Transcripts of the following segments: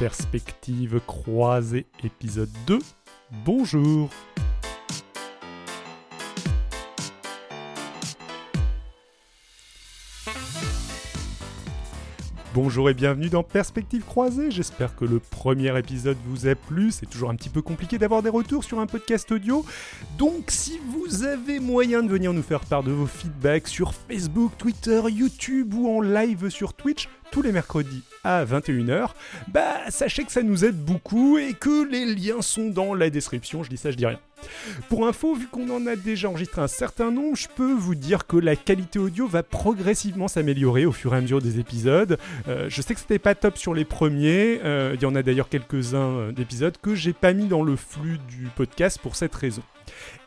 Perspective croisée épisode 2. Bonjour Bonjour et bienvenue dans Perspective croisée, j'espère que le premier épisode vous a plu, c'est toujours un petit peu compliqué d'avoir des retours sur un podcast audio, donc si vous avez moyen de venir nous faire part de vos feedbacks sur Facebook, Twitter, YouTube ou en live sur Twitch, tous les mercredis à 21h, bah sachez que ça nous aide beaucoup et que les liens sont dans la description, je dis ça, je dis rien. Pour info, vu qu'on en a déjà enregistré un certain nombre, je peux vous dire que la qualité audio va progressivement s'améliorer au fur et à mesure des épisodes. Euh, je sais que c'était pas top sur les premiers, euh, il y en a d'ailleurs quelques-uns euh, d'épisodes que j'ai pas mis dans le flux du podcast pour cette raison.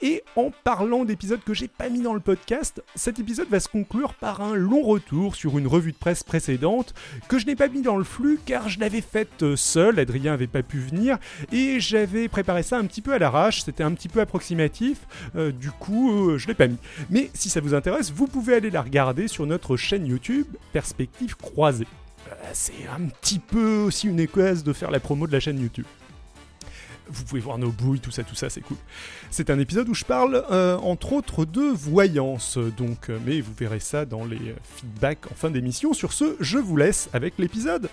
Et en parlant d'épisodes que j'ai pas mis dans le podcast, cet épisode va se conclure par un long retour sur une revue de presse précédente que je n'ai pas mis dans le flux car je l'avais faite seul, Adrien avait pas pu venir et j'avais préparé ça un petit peu à l'arrache, c'était un petit peu approximatif, euh, du coup euh, je l'ai pas mis. Mais si ça vous intéresse, vous pouvez aller la regarder sur notre chaîne YouTube Perspective Croisée. Euh, c'est un petit peu aussi une équesse de faire la promo de la chaîne YouTube. Vous pouvez voir nos bouilles, tout ça, tout ça, c'est cool. C'est un épisode où je parle, euh, entre autres, de voyance, donc, euh, mais vous verrez ça dans les euh, feedbacks en fin d'émission. Sur ce, je vous laisse avec l'épisode.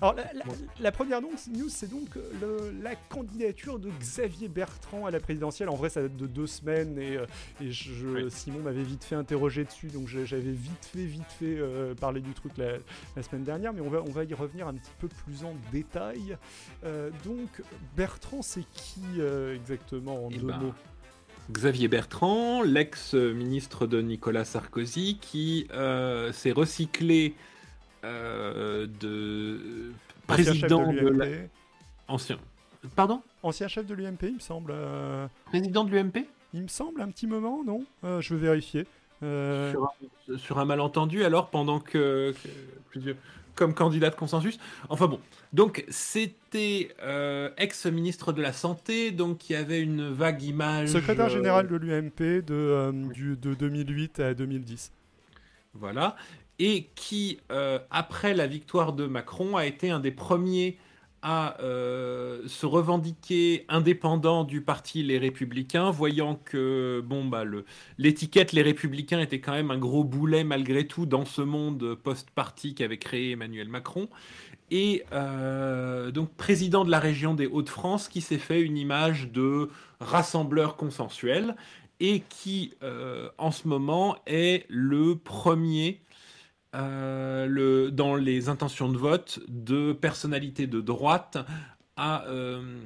Alors, la, la- la première donc, news, c'est donc euh, le- la candidature de Xavier Bertrand à la présidentielle. En vrai, ça date de deux semaines et, euh, et je- Oui. Simon m'avait vite fait interroger dessus, donc j'avais vite fait, vite fait euh, parler du truc la, la semaine dernière, mais on va, on va y revenir un petit peu plus en détail. Euh, donc, Bertrand, c'est qui euh, exactement en Eh deux ben, mots? Xavier Bertrand, l'ex-ministre de Nicolas Sarkozy, qui euh, s'est recyclé euh, de Ancien président de de la... l'UMP. ancien. Pardon? Ancien chef de l'UMP, il me semble. euh, Président de l'UMP il me semble un petit moment, non? Euh, Je vais vérifier. Sur, un, sur un malentendu alors pendant que, que plusieurs- comme candidat de consensus. Enfin bon, donc c'était euh, ex-ministre de la santé, donc qui avait une vague image. Secrétaire général de l'UMP de, euh, du- de 2008 à 2010. Voilà. Et qui, euh, après la victoire de Macron, a été un des premiers à euh, se revendiquer indépendant du parti Les Républicains, voyant que bon bah le l'étiquette Les Républicains était quand même un gros boulet malgré tout dans ce monde post-parti qu'avait créé Emmanuel Macron. Et euh, donc président de la région des Hauts-de-France, qui s'est fait une image de rassembleur consensuel et qui, en ce moment, est le premier euh, dans les intentions de vote de personnalités de droite à, euh,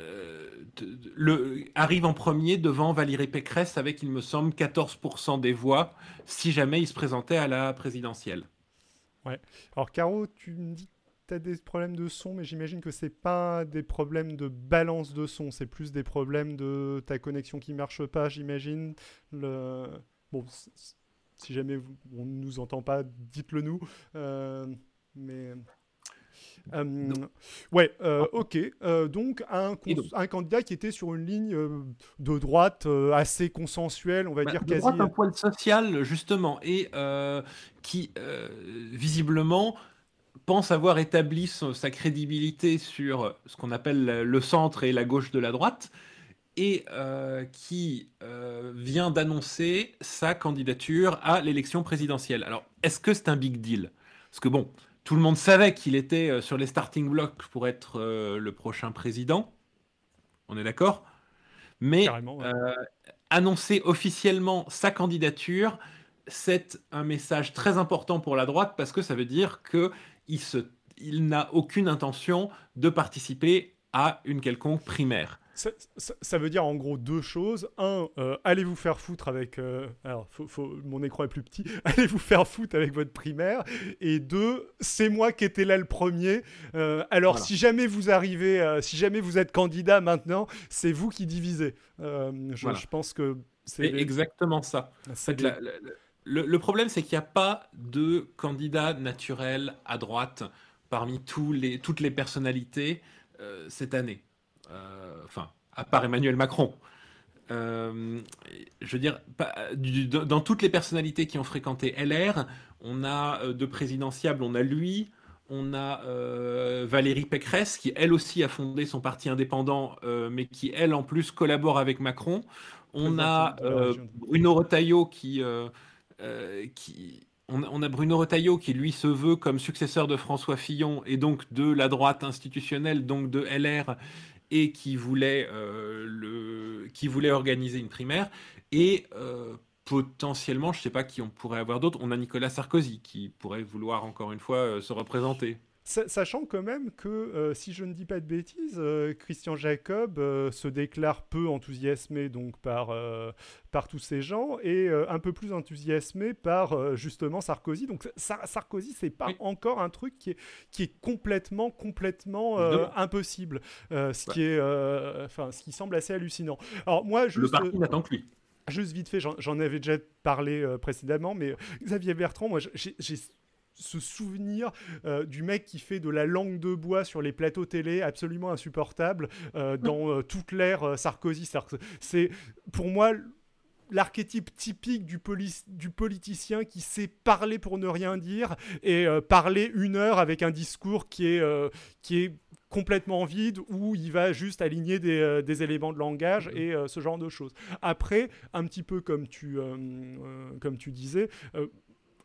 euh, arrive en premier devant Valérie Pécresse avec, il me semble, 14% des voix si jamais il se présentait à la présidentielle. Alors, Caro, tu me dis que tu as des problèmes de son, mais j'imagine que c'est pas des problèmes de balance de son, c'est plus des problèmes de ta connexion qui marche pas, j'imagine. Bon, si jamais on ne nous entend pas, dites-le nous. Euh, mais. Euh, ouais, euh, ok. Euh, donc un, donc candidat qui était sur une ligne euh, de droite euh, assez consensuelle, on va Bah, dire de quasi. droite un poil social, justement, et euh, qui, euh, visiblement, pense avoir établi son- sa crédibilité sur ce qu'on appelle le centre et la gauche de la droite, et euh, qui euh, vient d'annoncer sa candidature à l'élection présidentielle. Alors, est-ce que c'est un big deal? Parce que, bon, tout le monde savait qu'il était euh, sur les starting blocks pour être euh, le prochain président. On est d'accord? Mais ouais. annoncer officiellement sa candidature, c'est un message très important pour la droite parce que ça veut dire que il, se- il n'a aucune intention de participer à une quelconque primaire. Ça, ça- ça veut dire en gros deux choses. Un, euh, allez vous faire foutre avec. euh, alors, faut- faut- mon écran est plus petit. Allez vous faire foutre avec votre primaire. Et deux, c'est moi qui étais là le premier. Euh, alors, Voilà. si jamais vous arrivez, euh, si jamais vous êtes candidat maintenant, c'est vous qui divisez. Euh, je, Voilà. je pense que c'est. C'est exactement ça. c'est En fait, des- la- la- la- le, le problème, c'est qu'il n'y a pas de candidat naturel à droite parmi tous les, toutes les personnalités euh, cette année. Euh, Enfin, à part Emmanuel Macron. je veux dire, dans toutes les personnalités qui ont fréquenté LR, on a de présidentiable, on a lui, on a Valérie Pécresse, qui elle aussi a fondé son parti indépendant, mais qui elle en plus collabore avec Macron. On a Bruno Retailleau qui, qui on, a Bruno Retailleau qui lui se veut comme successeur de François Fillon et donc de la droite institutionnelle, donc de LR, et qui voulait, euh, qui voulait organiser une primaire. Et euh, potentiellement, je ne sais pas qui on pourrait avoir d'autres, on a Nicolas Sarkozy qui pourrait vouloir encore une fois euh, se représenter. Sachant quand même que, euh, si je ne dis pas de bêtises, euh, Christian Jacob euh, se déclare peu enthousiasmé donc par, par tous ces gens et un peu plus enthousiasmé par justement Sarkozy. Donc Sarkozy, c'est pas encore un truc qui est, qui est complètement, complètement impossible, ce, qui est, enfin ce qui semble assez hallucinant. Alors moi, juste, Le parti n'attend que lui. Juste vite fait, j'en avais déjà parlé précédemment, mais Xavier Bertrand, moi j'ai ce souvenir euh, du mec qui fait de la langue de bois sur les plateaux télé absolument insupportable euh, dans euh, toute l'ère Sarkozy. C'est pour moi l'archétype typique du, du, politicien qui sait parler pour ne rien dire et parler une heure avec un discours qui est, qui est complètement vide où il va juste aligner des, des éléments de langage et ce genre de choses. Après, un petit peu comme tu, comme tu disais,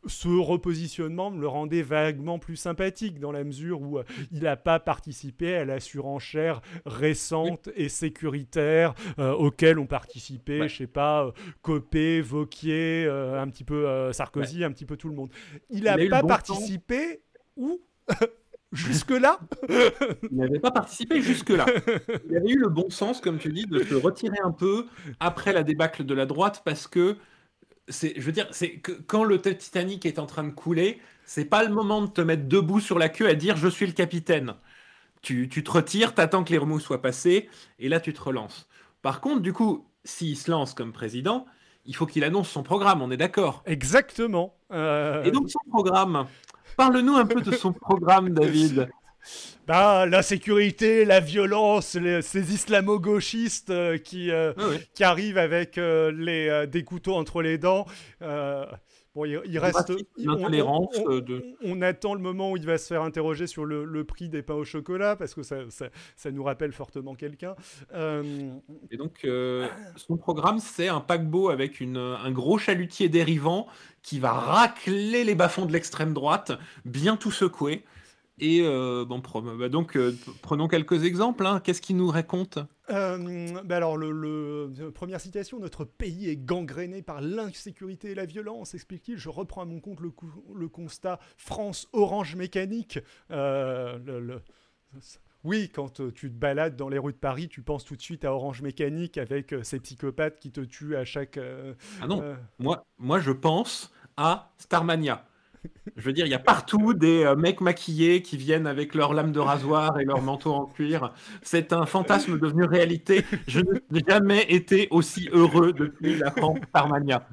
ce repositionnement me le rendait vaguement plus sympathique dans la mesure où euh, il n'a pas participé à la surenchère récente et sécuritaire euh, auquel ont participé, je sais pas, euh, Copé, Vauquier, un petit peu Sarkozy, un petit peu tout le monde. Il n'a pas participé où? Jusque-là? Il n'avait pas participé jusque-là. Il avait eu le bon sens, comme tu dis, de se retirer un peu après la débâcle de la droite parce que je veux dire, c'est que quand le Titanic est en train de couler, c'est pas le moment de te mettre debout sur la queue à dire je suis le capitaine. Tu, tu te retires, t'attends que les remous soient passés, et là tu te relances. Par contre, du coup, s'il se lance comme président, il faut qu'il annonce son programme, on est d'accord Exactement. Euh, et donc son programme, parle-nous un peu de son programme, David. Bah, la sécurité, la violence, ces islamo-gauchistes euh, qui, euh, ah qui arrivent avec euh, les, des couteaux entre les dents. Bon, il, reste. On, on, attend le moment où il va se faire interroger sur le, prix des pains au chocolat parce que ça, ça, nous rappelle fortement quelqu'un. Et donc, son programme, c'est un paquebot avec une, un gros chalutier dérivant qui va racler les bas-fonds de l'extrême droite, bien tout secouer. Et euh, bon, bah donc, euh, prenons quelques exemples. Hein. Qu'est-ce qu'il nous raconte euh, bah alors, le, première citation Notre pays est gangréné par l'insécurité et la violence, explique-t-il. Je reprends à mon compte le, le constat France Orange Mécanique. oui, quand tu te balades dans les rues de Paris, tu penses tout de suite à Orange Mécanique avec ces psychopathes qui te tuent à chaque. ah non, moi, moi je pense à Starmania. Je veux dire, il y a partout des euh, mecs maquillés qui viennent avec leurs lames de rasoir et leur manteau en cuir. C'est un fantasme devenu réalité. Je n'ai jamais été aussi heureux depuis la France Starmania.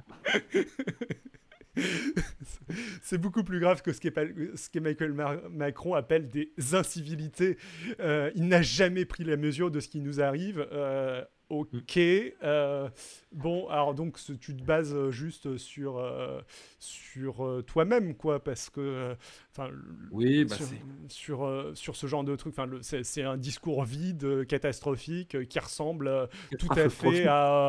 C'est beaucoup plus grave que ce qu'Emmanuel Macron appelle des incivilités. Euh, il n'a jamais pris la mesure de ce qui nous arrive. Euh, Ok. Euh, bon, alors donc tu te bases euh, juste sur, euh, sur toi-même, quoi, parce que. Enfin, oui, bah sur, sur, ce genre de truc, c'est un discours vide, catastrophique, qui ressemble tout à fait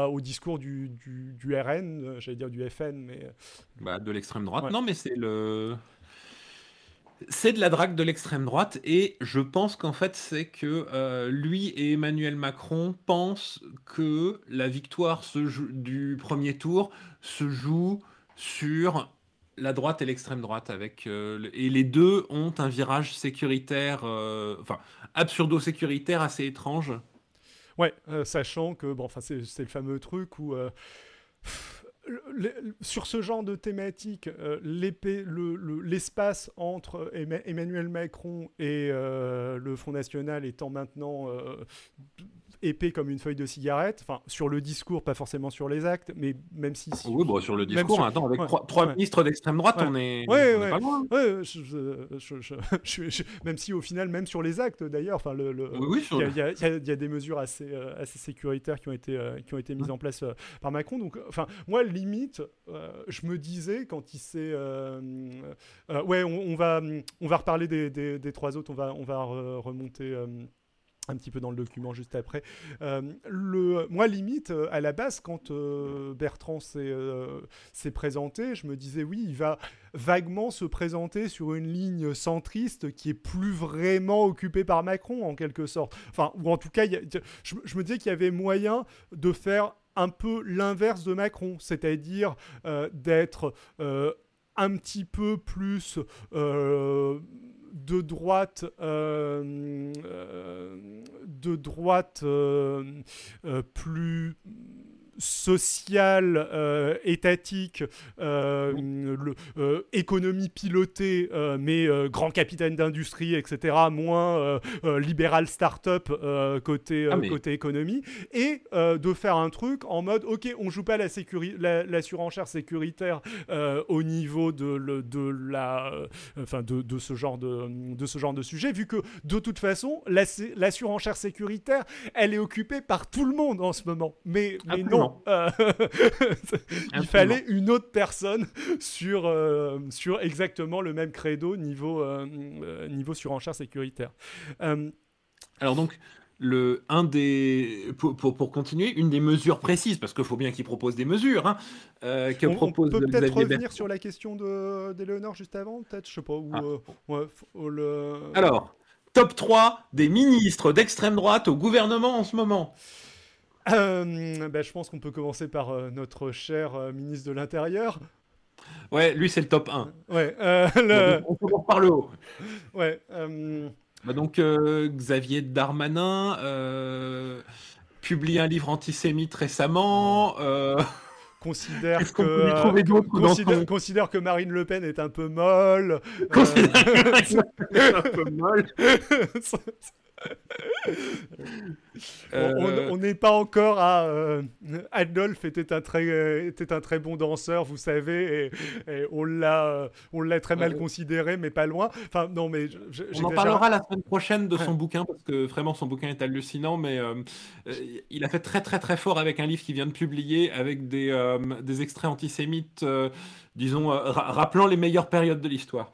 au discours du, du, du RN, j'allais dire du FN, mais. Bah, de l'extrême droite. Non, mais c'est le c'est de la drague de l'extrême droite et je pense qu'en fait c'est que euh, lui et Emmanuel Macron pensent que la victoire du premier tour se joue sur la droite et l'extrême droite avec euh, et les deux ont un virage sécuritaire euh, enfin absurdo sécuritaire assez étrange. Ouais sachant que bon enfin c'est le fameux truc où sur ce genre de thématique, l'espace entre Emmanuel Macron et le Front National étant maintenant épais comme une feuille de cigarette. Enfin, sur le discours, pas forcément sur les actes, mais même si. oui, bon, sur le discours, attends, avec trois, ministres d'extrême droite, on est. Pas loin. même si au final, même sur les actes d'ailleurs, enfin, le, il y, a des mesures assez, euh, assez sécuritaires qui ont été, euh, qui ont été mises en place euh, par Macron. Donc, enfin, moi, limite, je me disais quand il s'est. ouais, on, va, on va reparler des, trois autres, on va, on va remonter un petit peu dans le document juste après. Euh, le, moi, limite, euh, à la base, quand euh, Bertrand s'est présenté, je me disais, oui, il va vaguement se présenter sur une ligne centriste qui est plus vraiment occupée par Macron, en quelque sorte. Enfin, ou en tout cas, je, me disais qu'il y avait moyen de faire un peu l'inverse de Macron, c'est-à-dire d'être un petit peu plus de droite, euh, euh, de droite euh, plus social, euh, étatique, euh, le, euh, économie pilotée, mais grand capitaine d'industrie, etc., moins libéral start-up côté, ah, côté économie, et de faire un truc en mode, ok, on joue pas la, la, la surenchère sécuritaire au niveau de, le, de la, enfin de, de, ce genre de, de ce genre de sujet, vu que de toute façon, la, la surenchère sécuritaire, elle est occupée par tout le monde en ce moment. Mais, mais non, euh, il fallait une autre personne sur, euh, sur exactement le même credo niveau, euh, niveau surenchère sécuritaire. Alors donc, le, un des, pour, pour, continuer, une des mesures précises, parce qu'il faut bien qu'il propose des mesures, hein, on, propose peut peut-être revenir sur la question d'Eléonore juste avant, peut-être, je sais pas. Ah. le... Alors, top 3 des ministres d'extrême droite au gouvernement en ce moment. Euh, ben, je pense qu'on peut commencer par euh, notre cher euh, ministre de l'Intérieur. Ouais, lui c'est le top 1. Ouais, le... on commence par le haut. Ouais. Bah, donc Xavier Darmanin publie un livre antisémite récemment. Considère que, considère, que Marine Le Pen est un peu molle. Considère que Marine Le Pen est un peu molle. Euh, on n'est pas encore à euh, Adolphe était un très était un très bon danseur, vous savez, et, on l'a on l'a très mal considéré, mais pas loin. Enfin non, mais on en parlera la semaine prochaine de son bouquin parce que vraiment son bouquin est hallucinant, mais euh, il a fait très très très fort avec un livre qu'il vient de publier avec des des extraits antisémites, disons rappelant les meilleures périodes de l'histoire.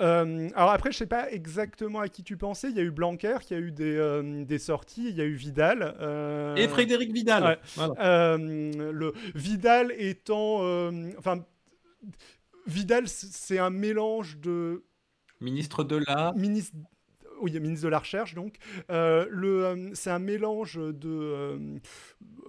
Euh, alors après, je sais pas exactement à qui tu pensais. Il y a eu Blanquer qui a eu des, euh, des sorties. Il y a eu Vidal. Euh, Et Frédéric Vidal. le Vidal étant, enfin, Vidal, c'est un mélange de ministre de la ministre oui, ministre de la Recherche, donc. Euh, le, euh, c'est un mélange de, euh,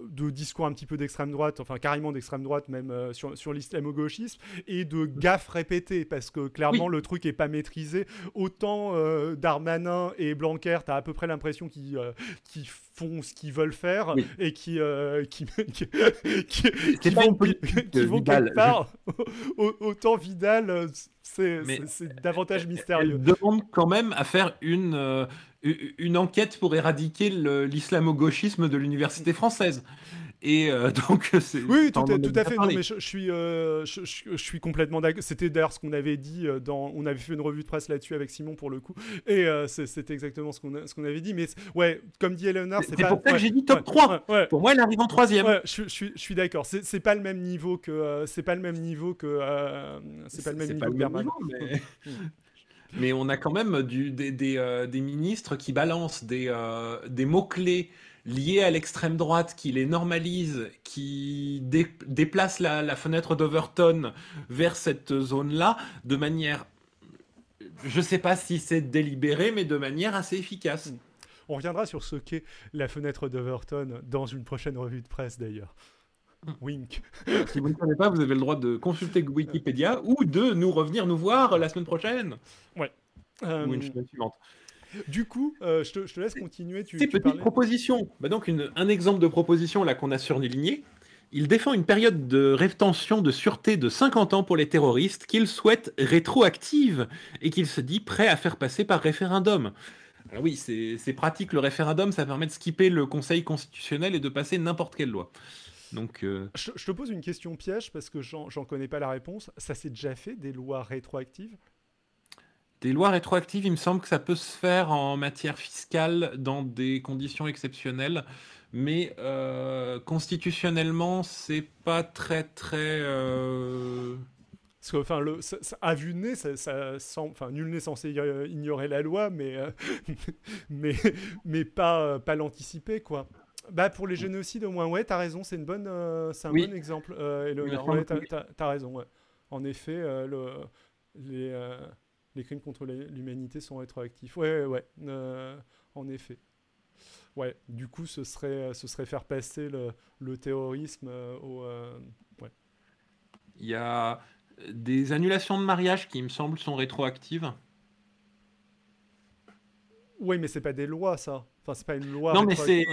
de discours un petit peu d'extrême droite, enfin carrément d'extrême droite, même sur, sur l'islamo-gauchisme, et de gaffes répétées, parce que clairement, le truc est pas maîtrisé. Autant Darmanin et Blanquer, tu as à peu près l'impression qu'ils font ce qu'ils veulent faire et qui, qui, qui, qui, vont, qui vont quelque part. Autant Vidal c'est davantage mystérieux. Elle demande quand même à faire une, euh, une enquête pour éradiquer l'islamo-gauchisme de l'université française. Et euh, donc, oui, tout, à, fait. Non, mais je, suis, euh, je, je, suis complètement d'accord. C'était d'ailleurs ce qu'on avait dit dans. On avait fait une revue de presse là-dessus avec Simon pour le coup, et c'était exactement ce qu'on ce qu'on avait dit. Mais ouais, comme dit Eleanor, c'est pour ça que j'ai dit top 3. Pour moi, elle arrive en troisième. je, suis, je suis d'accord. C'est pas le même niveau que. c'est pas le même niveau que. c'est pas le même niveau que mais... on a quand même du, des, des, des, ministres qui balancent des, des mots-clés liés à l'extrême droite, qui les normalise, qui déplace la, fenêtre d'Overton vers cette zone-là de manière, je ne sais pas si c'est délibéré, mais de manière assez efficace. On reviendra sur ce qu'est la fenêtre d'Overton dans une prochaine revue de presse d'ailleurs. Hmm. Wink. si vous ne savez pas, vous avez le droit de consulter Wikipédia ou de nous revenir nous voir la semaine prochaine. Ouais. Ou une semaine suivante. Du coup, euh, je, te, laisse continuer. Tu, Ces petites propositions. Bah donc, un exemple de proposition là qu'on a surligné, Il défend une période de rétention de sûreté de 50 ans pour les terroristes qu'il souhaite rétroactive et qu'il se dit prêt à faire passer par référendum. Alors oui, c'est pratique le référendum, ça permet de skipper le Conseil constitutionnel et de passer n'importe quelle loi. Donc, euh, je, te pose une question piège parce que j'en connais pas la réponse. Ça s'est déjà fait des lois rétroactives? Des lois rétroactives, il me semble que ça peut se faire en matière fiscale dans des conditions exceptionnelles mais euh, constitutionnellement, c'est pas très très. Euh, Parce que, enfin, le, à vue de nez, ça, ça enfin, nul n'est censé ignorer la loi, mais, euh, mais, mais pas, pas l'anticiper, quoi. Bah, pour les génocides, au moins, ouais, t'as raison, c'est, une bonne, c'est un bon exemple, euh, Ouais, t'as, as, raison, ouais. En effet, le, les, les crimes contre l'humanité sont rétroactifs. Ouais, ouais, ouais en effet. Ouais, du coup, ce serait, ce serait faire passer le, le terrorisme euh, au. Euh, ouais. Il y a des annulations de mariage qui, il me semble, sont rétroactives. Oui, mais c'est pas des lois, ça. Enfin, c'est pas une loi. Non, mais c'est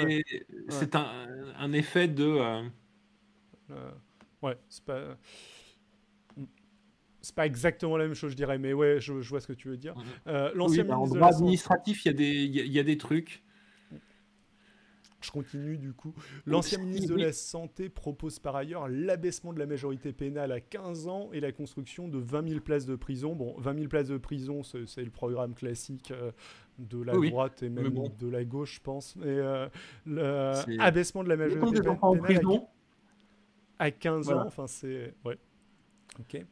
c'est un, un, effet de. Euh... ouais, c'est pas. C'est pas exactement la même chose, je dirais, mais ouais, je, je vois ce que tu veux dire. Euh, L'ancien oui, bah, en droit administratif, il y, a des, il y a des trucs. Je continue du coup. L'ancien ministre de la Santé propose par ailleurs l'abaissement de la majorité pénale à 15 ans et la construction de 20 000 places de prison. Bon, 20 000 places de prison, c'est le programme classique euh, de la droite et même de la gauche, je pense. Mais l'abaissement de la majorité pénale à 15 ans, enfin c'est... Ouais.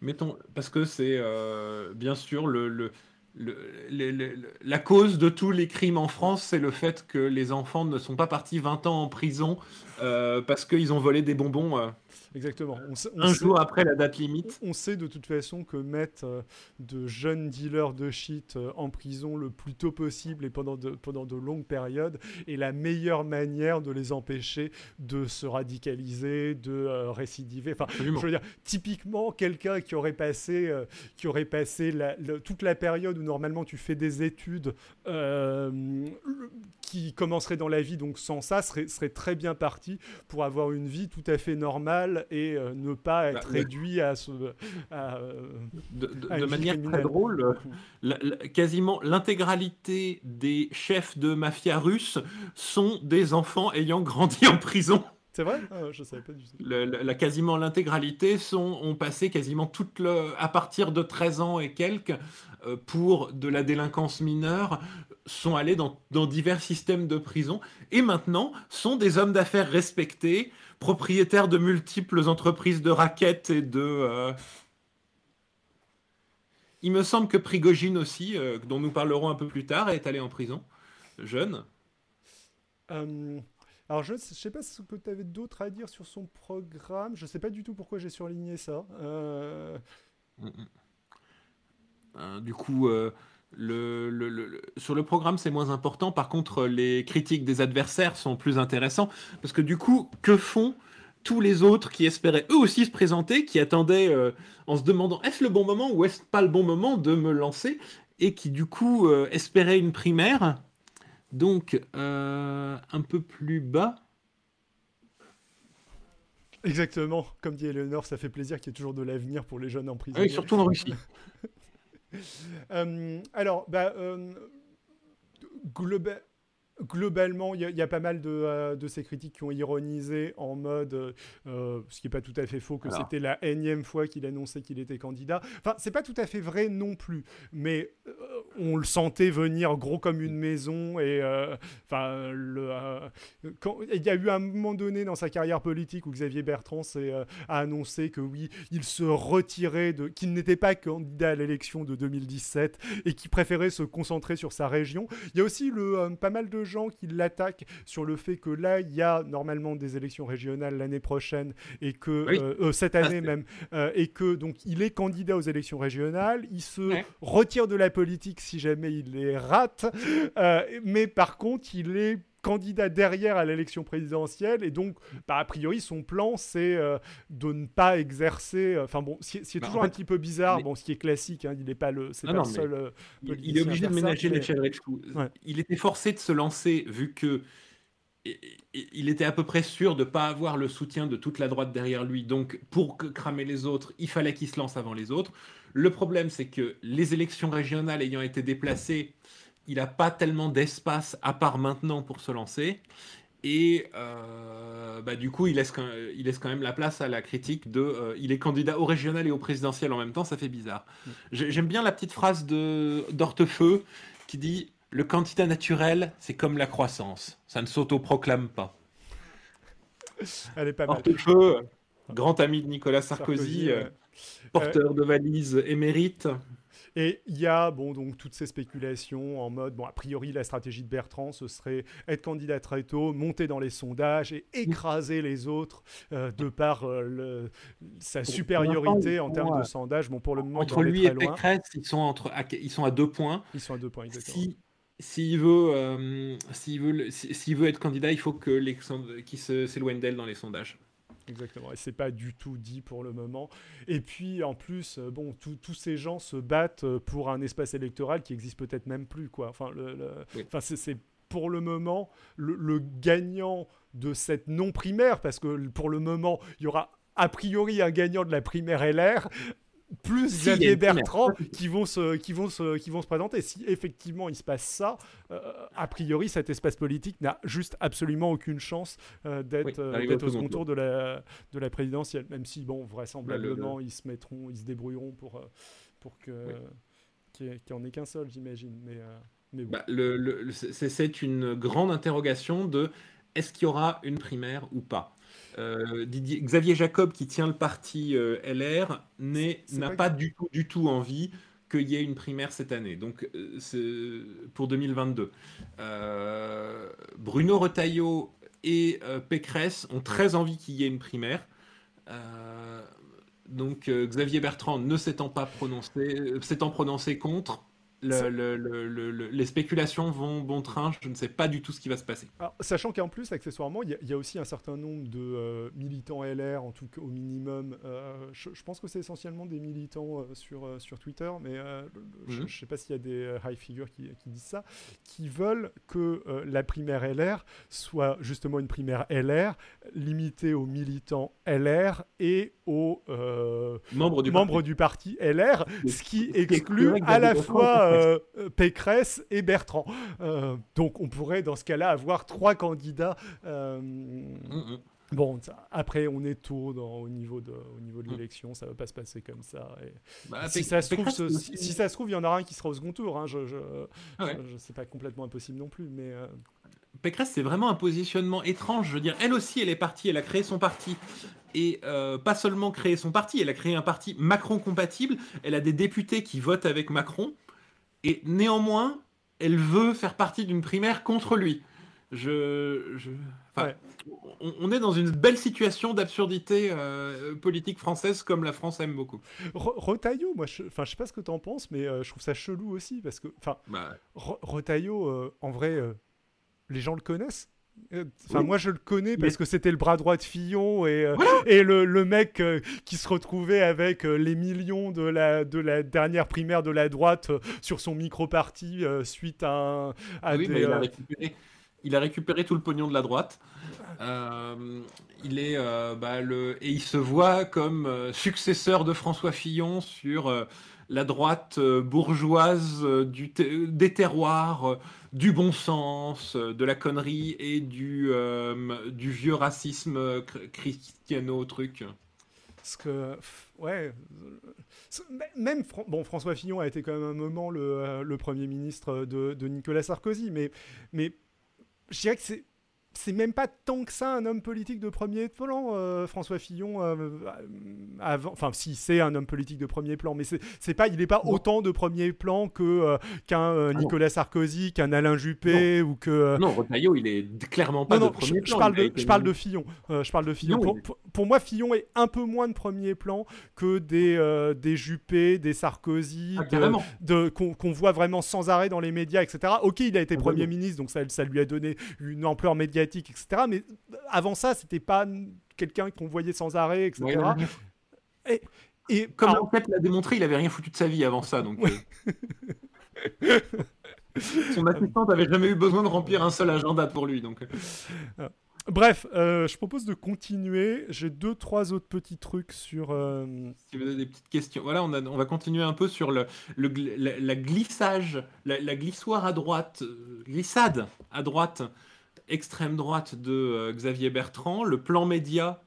Mettons, parce que c'est euh, bien sûr le la cause de tous les crimes en France, c'est le fait que les enfants ne sont pas partis 20 ans en prison euh, parce qu'ils ont volé des bonbons. Euh, Exactement. un jour après la date limite. On sait de toute façon que mettre euh, de jeunes dealers de shit en prison le plus tôt possible et pendant de, pendant de longues périodes est la meilleure manière de les empêcher de se radicaliser, de récidiver. Enfin, je veux dire, typiquement, quelqu'un qui aurait passé, qui aurait passé toute la période où normalement tu fais des études qui commencerait dans la vie donc sans ça serait, serait très bien parti pour avoir une vie tout à fait normale et euh, ne pas bah, être réduit à ce euh, de, manière très drôle quasiment l'intégralité des chefs de mafia russes sont des enfants ayant grandi en prison. C'est vrai? Ah, Je savais pas du tout. la, quasiment l'intégralité sont ont passé quasiment toute le, à partir de 13 ans et quelques euh, pour de la délinquance mineure sont allés dans, divers systèmes de prison et maintenant sont des hommes d'affaires respectés, propriétaires de multiples entreprises de raquettes et de... Euh, il me semble que Prigogine aussi, euh, dont nous parlerons un peu plus tard, est allé en prison, jeune. Euh, alors je ne sais pas ce que tu avais d'autre à dire sur son programme, je ne sais pas du tout pourquoi j'ai surligné ça. Mm, mm. du coup le, sur le programme, c'est moins important. Par contre, les critiques des adversaires sont plus intéressants. Parce que du coup, que font tous les autres qui espéraient eux aussi se présenter, qui attendaient euh, en se demandant est-ce le bon moment ou est-ce pas le bon moment de me lancer? Et qui du coup euh, espéraient une primaire. Donc, euh, un peu plus bas. Exactement, comme dit Eleonore, ça fait plaisir qu'il y ait toujours de l'avenir pour les jeunes en prison. Oui, surtout en Russie. Euh, alors, bah, euh, global globalement, il y, a pas mal de, euh, de, ces critiques qui ont ironisé en mode, euh, ce qui n'est pas tout à fait faux, que c'était la énième fois qu'il annonçait qu'il était candidat. Enfin, c'est pas tout à fait vrai non plus, mais on le sentait venir gros comme une maison. Et enfin, il y a eu un moment donné dans sa carrière politique où Xavier Bertrand a annoncé que oui, il se retirait de, qu'il n'était pas candidat à l'élection de 2017 et qu'il préférait se concentrer sur sa région. Il y a aussi le, pas mal de gens qui l'attaquent sur le fait que là, il y a normalement des élections régionales l'année prochaine et que euh, euh, cette année même, euh, et que donc il est candidat aux élections régionales, il se retire de la politique si jamais il les rate, mais par contre, il est candidat derrière à l'élection présidentielle. Et donc bah, a priori son plan c'est de ne pas exercer enfin bon c'est bah, toujours un petit peu bizarre bon ce qui est classique hein, il n'est pas le c'est pas le seul il, est obligé de ménager les il était forcé de se lancer vu que il était à peu près sûr de ne pas avoir le soutien de toute la droite derrière lui. Donc, pour cramer les autres, il fallait qu'il se lance avant les autres. Le problème, c'est que les élections régionales ayant été déplacées, il n'a pas tellement d'espace à part maintenant pour se lancer. Et euh, bah, du coup, il laisse, quand, il laisse quand même la place à la critique de euh, il est candidat au régional et au présidentiel en même temps, ça fait bizarre. Mm. J'aime bien la petite phrase d'Hortefeux qui dit Le candidat naturel, c'est comme la croissance, ça ne s'autoproclame pas. Elle est pas mal. Hortefeux, grand ami de Nicolas Sarkozy, euh, porteur de valise émérite. Et il y a bon, donc, toutes ces spéculations en mode, bon, a priori, la stratégie de Bertrand, ce serait être candidat très tôt, monter dans les sondages et écraser les autres euh, de par euh, le, sa supériorité en termes de sondage. Bon, pour le moment, entre lui et Pécresse, ils sont, entre, à, ils sont à deux points. Ils sont à deux points, exactement. Si, s'il veut, euh, s'il veut, s'il veut être candidat, il faut que les, qu'il s'éloigne d'elle dans les sondages. Exactement, et c'est pas du tout dit pour le moment. Et puis en plus, euh, bon, tous ces gens se battent euh, pour un espace électoral qui existe peut-être même plus, quoi. Enfin, le, enfin c'est pour le moment le, gagnant de cette non primaire, parce que pour le moment, il y aura a priori un gagnant de la primaire LR plus Xavier Bertrand qui vont, se, qui, vont se, qui vont se présenter. Si effectivement il se passe ça, euh, a priori cet espace politique n'a juste absolument aucune chance euh, d'être euh, au second tour de la, de la présidentielle. Même si, bon, vraisemblablement, ils se mettront, ils se débrouilleront pour, pour que qu'il n'y en ait qu'un seul, j'imagine. Mais, mais bah, le, c'est une grande interrogation de est-ce qu'il y aura une primaire ou pas? Euh, Xavier Jacob, qui tient le parti euh, LR, n'a pas, du tout, du tout envie qu'il y ait une primaire cette année, donc euh, pour 2022. Bruno Retailleau et Pécresse ont très envie qu'il y ait une primaire. donc Xavier Bertrand ne s'étant pas prononcé, s'étant prononcé contre, les spéculations vont bon train, je ne sais pas du tout ce qui va se passer. sachant qu'en plus, accessoirement, il y, a aussi un certain nombre de euh, militants LR, en tout cas au minimum. Euh, je, pense que c'est essentiellement des militants euh, sur, sur Twitter, mais je ne mhm. sais pas s'il y a des high figures qui, qui, disent ça, qui veulent que la primaire LR soit justement une primaire LR limitée aux militants LR et aux membres, du, membres parti. du parti LR, ce qui exclut à la fois euh, euh, Pécresse et Bertrand. Euh, donc on pourrait dans ce cas-là avoir trois candidats. Mm. Bon, après, on est tôt dans, au niveau de, au niveau de mm. l'élection, ça va pas se passer comme ça. Bah, si, ça se trouve, si, ça se trouve, il y en aura un qui sera au second tour. Hein, je, je, c'est pas complètement impossible non plus, mais. Pécresse, c'est vraiment un positionnement étrange. Je veux dire, elle aussi, elle est partie, elle a créé son parti. Et pas seulement créé son parti, elle a créé un parti Macron compatible. Elle a des députés qui votent avec Macron. Et néanmoins, elle veut faire partie d'une primaire contre lui. Je, on, est dans une belle situation d'absurdité euh, politique française comme la France aime beaucoup. Rotaillot, moi, je, enfin, je sais pas ce que tu en penses, mais euh, je trouve ça chelou aussi parce que, enfin, bah. Rotaillot, euh, en vrai, les gens le connaissent. Euh, enfin, moi je le connais parce que c'était le bras droit de Fillon et, euh, et le, le mec euh, qui se retrouvait avec les millions de la, de la dernière primaire de la droite sur son micro-parti suite à, à des, il, a récupéré, il, a récupéré, tout le pognon de la droite. il est, bah, le, et il se voit comme successeur de François Fillon sur la droite bourgeoise des terroirs, du bon sens, de la connerie et du, du vieux racisme cristiano-truc. Parce que, ouais, même bon, François Fillon a été quand même un moment le, le Premier ministre de, de, Nicolas Sarkozy, mais, mais je dirais que c'est c'est même pas tant que ça un homme politique de premier plan, euh, François Fillon. Euh, avant, enfin, si c'est un homme politique de premier plan, mais c'est pas, il n'est pas autant de premier plan que euh, qu'un ah Nicolas Sarkozy, qu'un Alain Juppé ou que. Non, Retailleau, il est clairement pas de premier plan. Je parle de, je parle de Fillon. je parle de Fillon. pour, moi, Fillon est un peu moins de premier plan que des des Juppé, des Sarkozy, ah, de, qu'on voit vraiment sans arrêt dans les médias, etc. Ok, il a été premier ministre, donc ça, ça lui a donné une ampleur médiatique etc. Mais avant ça, c'était pas quelqu'un qu'on voyait sans arrêt, etc. et, et, Comme en fait l'a démontré, il avait rien foutu de sa vie avant ça, donc. Euh. Son assistante n'avait jamais eu besoin de remplir un seul agenda pour lui. Donc. Euh. bref, je propose de continuer. J'ai deux, trois autres petits trucs sur. Si vous avez des petites questions, voilà, on, on va continuer un peu sur le, le la, glissage, la, glissoire à droite, glissade à droite, extrême droite de Xavier Bertrand, le plan média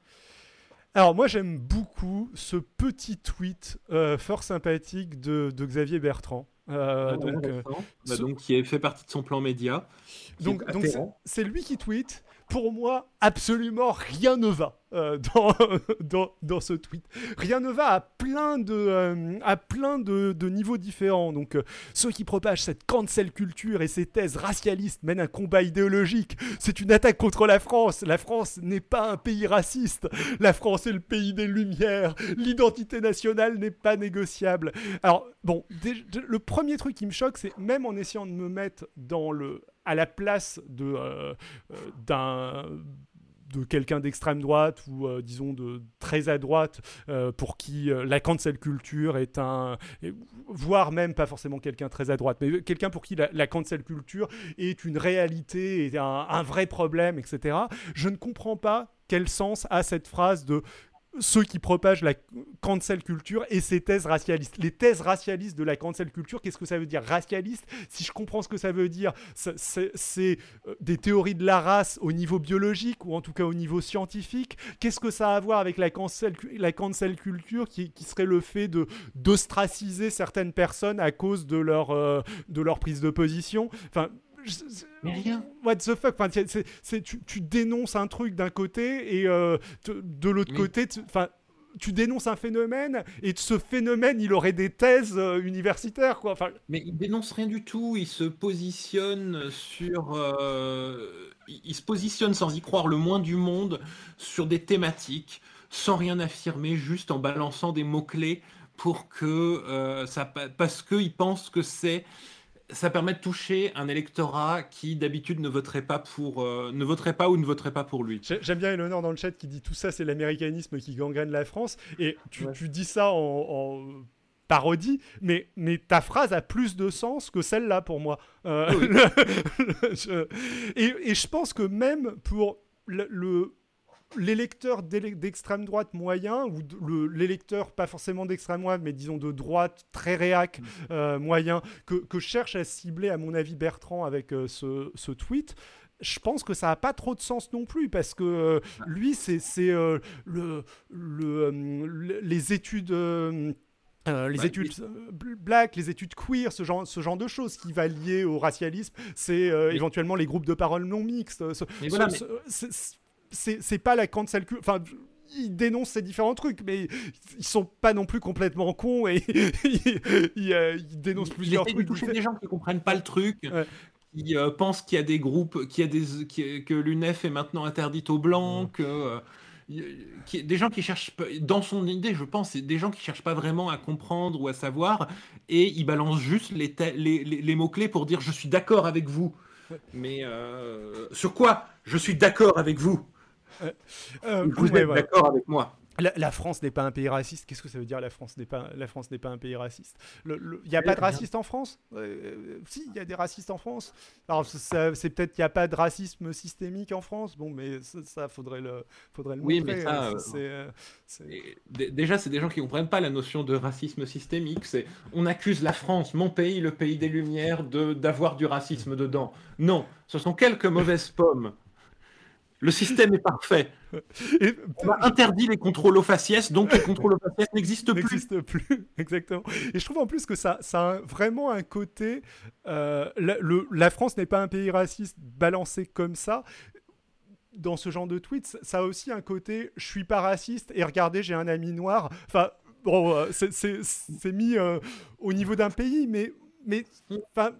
alors moi j'aime beaucoup ce petit tweet fort sympathique de, de Xavier Bertrand. Euh, donc, euh, bah, donc, qui fait partie de son plan média. Donc c'est lui qui tweet. Pour moi, absolument rien ne va. Euh, dans, dans, dans, ce tweet. Rien ne va à plein de, euh, à plein de, de, niveaux différents. Donc, euh, ceux qui propagent cette cancel culture et ces thèses racialistes mènent un combat idéologique. C'est une attaque contre la France. La France n'est pas un pays raciste. La France est le pays des Lumières. L'identité nationale n'est pas négociable. Alors, bon, le premier truc qui me choque, c'est même en essayant de me mettre dans le, à la place de, d'un de quelqu'un d'extrême droite ou euh, disons de très à droite euh, pour qui euh, la cancel culture est un voire même pas forcément quelqu'un très à droite mais quelqu'un pour qui la, cancel culture est une réalité et un, un vrai problème etc je ne comprends pas quel sens a cette phrase de ceux qui propagent la cancel culture et ses thèses racialistes. Les thèses racialistes de la cancel culture, qu'est-ce que ça veut dire? Racialiste Si je comprends ce que ça veut dire, c'est euh, des théories de la race au niveau biologique ou en tout cas au niveau scientifique. Qu'est-ce que ça a à voir avec la cancel, la cancel culture qui, serait le fait d'ostraciser certaines personnes à cause de leur, euh, de leur prise de position? Enfin, mais rien. What the fuck enfin, tu, tu, dénonces un truc d'un côté et euh, de, l'autre côté, enfin, tu dénonces un phénomène et ce phénomène, il aurait des thèses euh, universitaires, quoi. Enfin, mais il dénonce rien du tout. Il se positionne sur, euh, il se positionne sans y croire le moins du monde sur des thématiques, sans rien affirmer, juste en balançant des mots clés pour que ça, parce qu'il pense que c'est ça permet de toucher un électorat qui d'habitude ne voterait pas pour euh, ne voterait pas ou ne voterait pas pour lui. J'aime bien Eleonore dans le chat qui dit tout ça c'est l'américanisme qui gangrène la France et tu, dis ça en, parodie mais mais ta phrase a plus de sens que celle-là pour moi. Euh, et, et, je pense que même pour le l'électeur d'extrême droite moyen, ou l'électeur pas forcément d'extrême droite, mais disons de droite très réac mm. euh, moyen, que, cherche à cibler, à mon avis, Bertrand avec euh, ce, tweet, je pense que ça n'a pas trop de sens non plus parce que euh, lui c'est le, les études les études black, les études queer, ce genre, ce genre de choses qui va lier au racialisme, c'est éventuellement les groupes de parole non mixtes c'est pas la cancel culture. Enfin, ils dénoncent ces différents trucs, mais ils sont pas non plus complètement cons et ils, euh, dénoncent plusieurs trucs. toucher des gens qui comprennent pas le truc. Qui euh, pensent qu'il y a des groupes, qu'il y a des, que l'UNEF est maintenant interdite aux blancs, que, euh, des gens qui cherchent, dans son idée, je pense, c'est des gens qui cherchent pas vraiment à comprendre ou à savoir, et ils balancent juste les, les, les mots-clés pour dire je suis d'accord avec vous. Mais sur quoi Je suis d'accord avec vous? Euh, vous êtes d'accord avec moi la, France n'est pas un pays raciste. Qu'est-ce que ça veut dire la France n'est pas la France n'est pas un pays raciste? Il n'y a pas de racistes en France? Euh, Si, il y a des racistes en France. Alors c'est peut-être qu'il n'y a pas de racisme systémique en France. Bon, mais ça, faudrait le faudrait le oui, mais ça, euh, déjà c'est des gens qui comprennent pas la notion de racisme systémique. C'est on accuse la France, mon pays, le pays des Lumières, de d'avoir du racisme dedans. Non, ce sont quelques mauvaises pommes le système est parfait. Et... On a interdit les contrôles aux faciès, donc les contrôles aux faciès n'existent plus. N'existent plus, exactement. Et je trouve en plus que ça, ça a vraiment un côté. Euh, la, le, la France n'est pas un pays raciste balancé comme ça dans ce genre de tweets, ça a aussi un côté je suis pas raciste et regardez, j'ai un ami noir. Enfin, bon, euh, c'est mis euh, au niveau d'un pays, mais, mais enfin,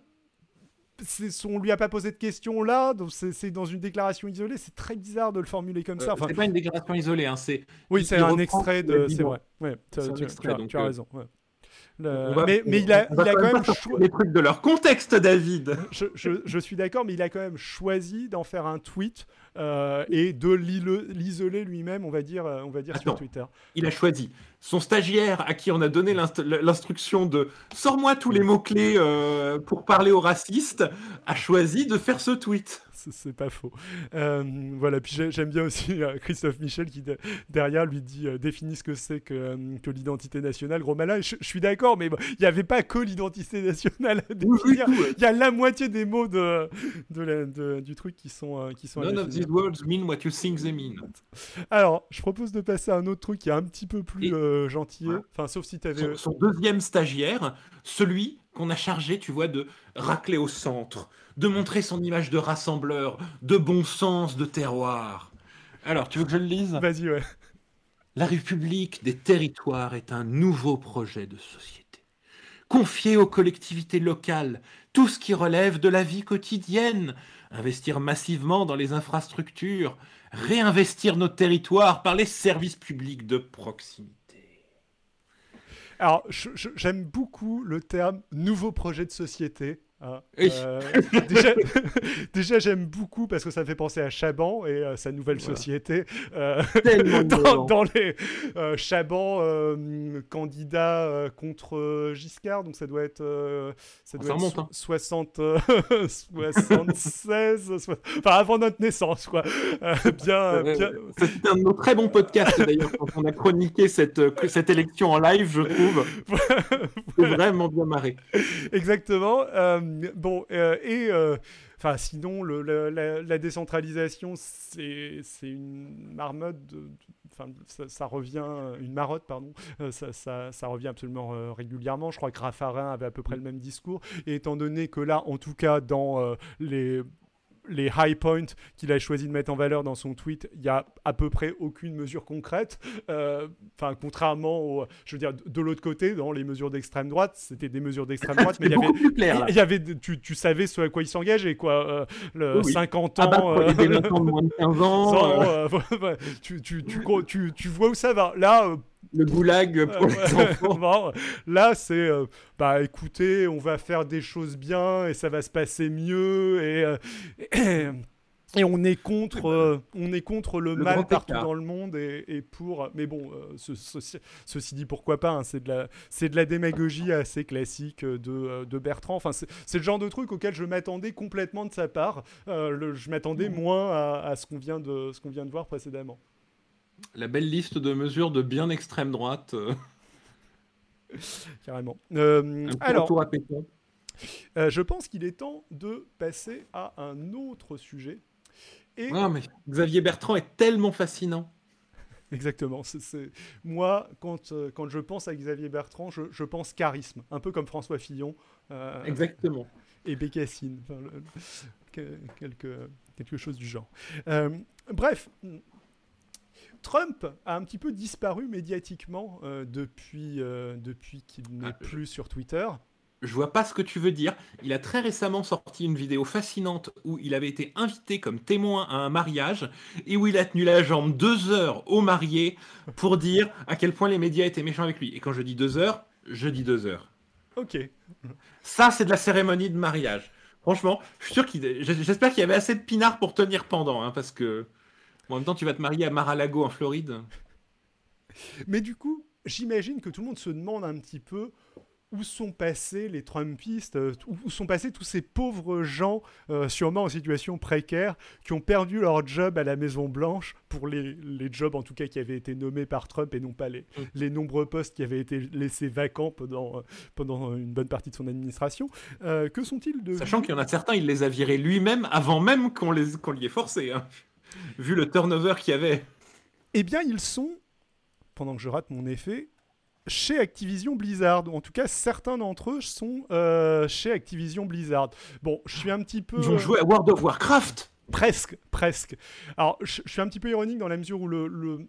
on lui a pas posé de questions là, donc c'est dans une déclaration isolée. C'est très bizarre de le formuler comme ça. Euh, c'est pas une déclaration isolée, hein, c'est. Oui, c'est un extrait de. C'est vrai. Ouais, tu, tu, as, raison. mais, mais il a, il a quand même choisi les trucs de leur contexte, David. Je, je, je suis d'accord, mais il a quand même choisi d'en faire un tweet et de l'isoler lui-même, on va dire, on va dire sur Twitter. Il a choisi son stagiaire à qui on a donné l'instruction de sors-moi tous les mots-clés pour parler aux racistes, a choisi de faire ce tweet c'est pas faux. Euh, voilà, puis j'aime bien aussi euh, Christophe Michel qui derrière lui dit euh, définit ce que c'est que, que l'identité nationale. Gros malin, je, suis d'accord, mais il n'y avait pas que l'identité nationale à définir. Il y a la moitié des mots de, de, du truc qui sont, qui sont None of these words mean what you think they mean. Alors, je propose de passer à un autre truc qui est un petit peu plus gentil. Enfin, sauf si tu avais. Son, son deuxième stagiaire, celui qu'on a chargé, tu vois, de racler au centre de montrer son image de rassembleur, de bon sens, de terroir. Alors, tu veux que je le lise? Vas-y, ouais. La République des territoires est un nouveau projet de société. Confier aux collectivités locales tout ce qui relève de la vie quotidienne, investir massivement dans les infrastructures, réinvestir nos territoires par les services publics de proximité. Alors, j'aime beaucoup le terme nouveau projet de société. Hein, euh, déjà, j'aime beaucoup parce que ça me fait penser à Chaban et euh, sa nouvelle société. Euh, dans, les Chaban, candidat contre Giscard, donc ça doit être, ça doit être 60, 76, enfin avant notre naissance, quoi. bien, bien... C'était un de nos très bons podcasts d'ailleurs quand on a chroniqué cette, cette élection en live, je trouve. vraiment bien marré. Exactement bon, euh, et euh, enfin, sinon, le, la, décentralisation, c'est une marmotte. Enfin, ça, revient, une marotte, pardon, euh, ça, ça, ça, revient absolument régulièrement. Je crois que Raffarin avait à peu près le même discours. Et étant donné que là, en tout cas, dans les les high points qu'il a choisi de mettre en valeur dans son tweet, il y a à peu près aucune mesure concrète. Euh, enfin, contrairement au, je veux dire, de l'autre côté, dans les mesures d'extrême droite, c'était des mesures d'extrême droite, mais il y avait, il y avait, tu, tu, savais ce à quoi il s'engageait, quoi. Euh, le 50 ans, euh, les de moins de 15 ans, tu, tu, tu, tu, vois où ça va. Là le goulag pour les enfants. là, c'est euh, bah écoutez, on va faire des choses bien et ça va se passer mieux et, euh, et, on est contre, euh, on est contre le, mal partout dans le monde et, pour. Mais bon, ceci dit, pourquoi pas hein, C'est de la, c'est de la démagogie assez classique de, de Bertrand. Enfin, c'est, le genre de truc auquel je m'attendais complètement de sa part. je m'attendais mmh. moins à, à, ce qu'on vient de, ce qu'on vient de voir précédemment. La belle liste de mesures de bien extrême droite. Euh. Carrément. Euh, alors, euh, je pense qu'il est temps de passer à un autre sujet. Et... mais Xavier Bertrand est tellement fascinant. Exactement. C'est, Moi, quand, quand je pense à Xavier Bertrand, je, pense charisme, un peu comme François Fillon. Exactement. Et Bécassine. quelque, quelque chose du genre. bref, Trump a un petit peu disparu médiatiquement euh, depuis, euh, depuis qu'il n'est ah, plus sur Twitter. Je vois pas ce que tu veux dire. Il a très récemment sorti une vidéo fascinante où il avait été invité comme témoin à un mariage et où il a tenu la jambe deux heures au marié pour dire à quel point les médias étaient méchants avec lui. Et quand je dis deux heures, je dis deux heures. Ok. Ça, c'est de la cérémonie de mariage. Franchement, je suis sûr qu'il. J'espère qu'il y avait assez de pinards pour tenir pendant, hein, parce que en même temps, tu vas te marier à Mar-a-Lago en Floride. Mais du coup, j'imagine que tout le monde se demande un petit peu où sont passés les Trumpistes, euh, où sont passés tous ces pauvres gens, euh, sûrement en situation précaire, qui ont perdu leur job à la Maison Blanche, pour les, les, jobs en tout cas qui avaient été nommés par Trump et non pas les, mm. les nombreux postes qui avaient été laissés vacants pendant, euh, pendant une bonne partie de son administration. que sont-ils de... Sachant qu'il y en a certains, il les a virés lui-même avant même qu'on les qu'on l'y ait forcé. Hein vu le turnover qu'il y avait. Eh bien, ils sont, pendant que je rate mon effet, chez Activision Blizzard. En tout cas, certains d'entre eux sont euh, chez Activision Blizzard. Bon, je suis un petit peu. Ils ont joué à World of Warcraft Presque, presque. Alors, je, suis un petit peu ironique dans la mesure où le,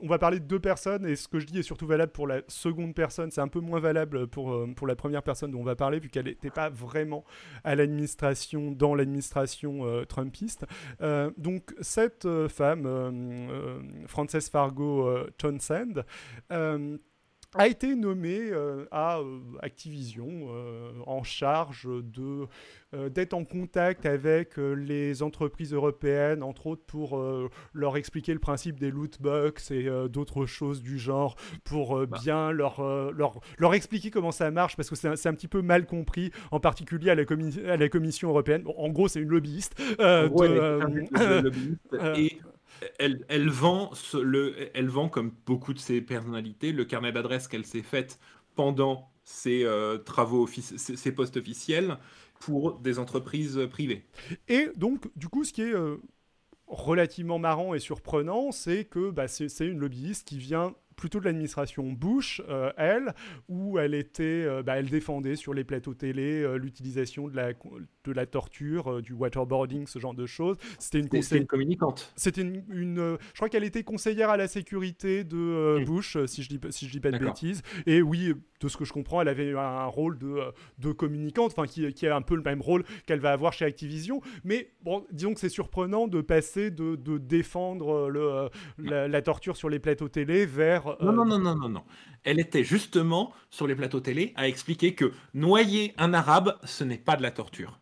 on va parler de deux personnes et ce que je dis est surtout valable pour la seconde personne. C'est un peu moins valable pour, euh, pour la première personne dont on va parler vu qu'elle n'était pas vraiment à l'administration, dans l'administration euh, trumpiste. Euh, donc, cette femme, Frances Fargo Townsend, a été nommé à Activision en charge de d'être en contact avec les entreprises européennes, entre autres pour leur expliquer le principe des loot box et d'autres choses du genre, pour bah. bien leur, leur, leur expliquer comment ça marche, parce que c'est un, petit peu mal compris, en particulier à la, à la Commission européenne. en gros, c'est une lobbyiste. et elle, vend le, elle vend, comme beaucoup de ses personnalités, le carnet d'adresses qu'elle s'est faite pendant ses euh, travaux, ses, postes officiels pour des entreprises privées. Et donc, du coup, ce qui est euh, relativement marrant et surprenant, c'est que bah, c'est une lobbyiste qui vient plutôt de l'administration Bush, euh, elle, où elle était, euh, bah, elle défendait sur les plateaux télé euh, l'utilisation de la, de la torture, du waterboarding, ce genre de choses. C'était une, une, communicante. C'était une, je crois qu'elle était conseillère à la sécurité de Bush, si je dis si je dis pas de bêtises. Et oui, de ce que je comprends, elle avait un rôle de, de communicante, enfin qui, qui, a un peu le même rôle qu'elle va avoir chez Activision. Mais bon, disons que c'est surprenant de passer de, de défendre le, la, la torture sur les plateaux télé vers non, non, non, non, non, non. Elle était justement sur les plateaux télé à expliquer que noyer un arabe, ce n'est pas de la torture.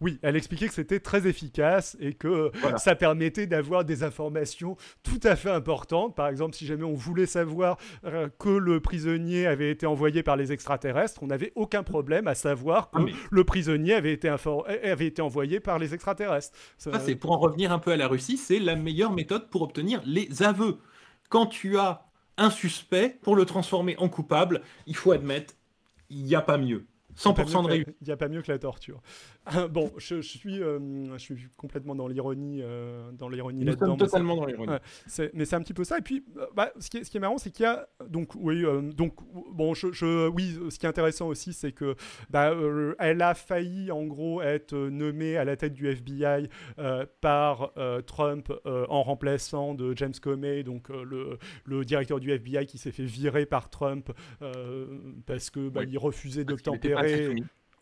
Oui, elle expliquait que c'était très efficace et que ça permettait d'avoir des informations tout à fait importantes. Par exemple, si jamais on voulait savoir euh, que le prisonnier avait été envoyé par les extraterrestres, on n'avait aucun problème à savoir que ah, le prisonnier avait été, avait été envoyé par les extraterrestres. Ça, c'est pour en revenir un peu à la Russie, c'est la meilleure méthode pour obtenir les aveux. Quand tu as un suspect, pour le transformer en coupable, il faut admettre, il n'y a pas mieux. 100% de réussite. Il n'y a pas mieux que la torture. bon, je, suis, euh, je suis complètement dans l'ironie, euh, dans l'ironie là-dedans. totalement dans l'ironie. mais c'est un petit peu ça. Et puis, euh, bah, ce, qui est, ce qui est marrant, c'est qu'il y a donc oui, donc bon, je, oui, ce qui est intéressant aussi, c'est que bah, elle a failli en gros être nommée à la tête du FBI par Trump en remplaçant de James Comey, donc le, le, directeur du FBI qui s'est fait virer par Trump parce que bah, il refusait d'obtempérer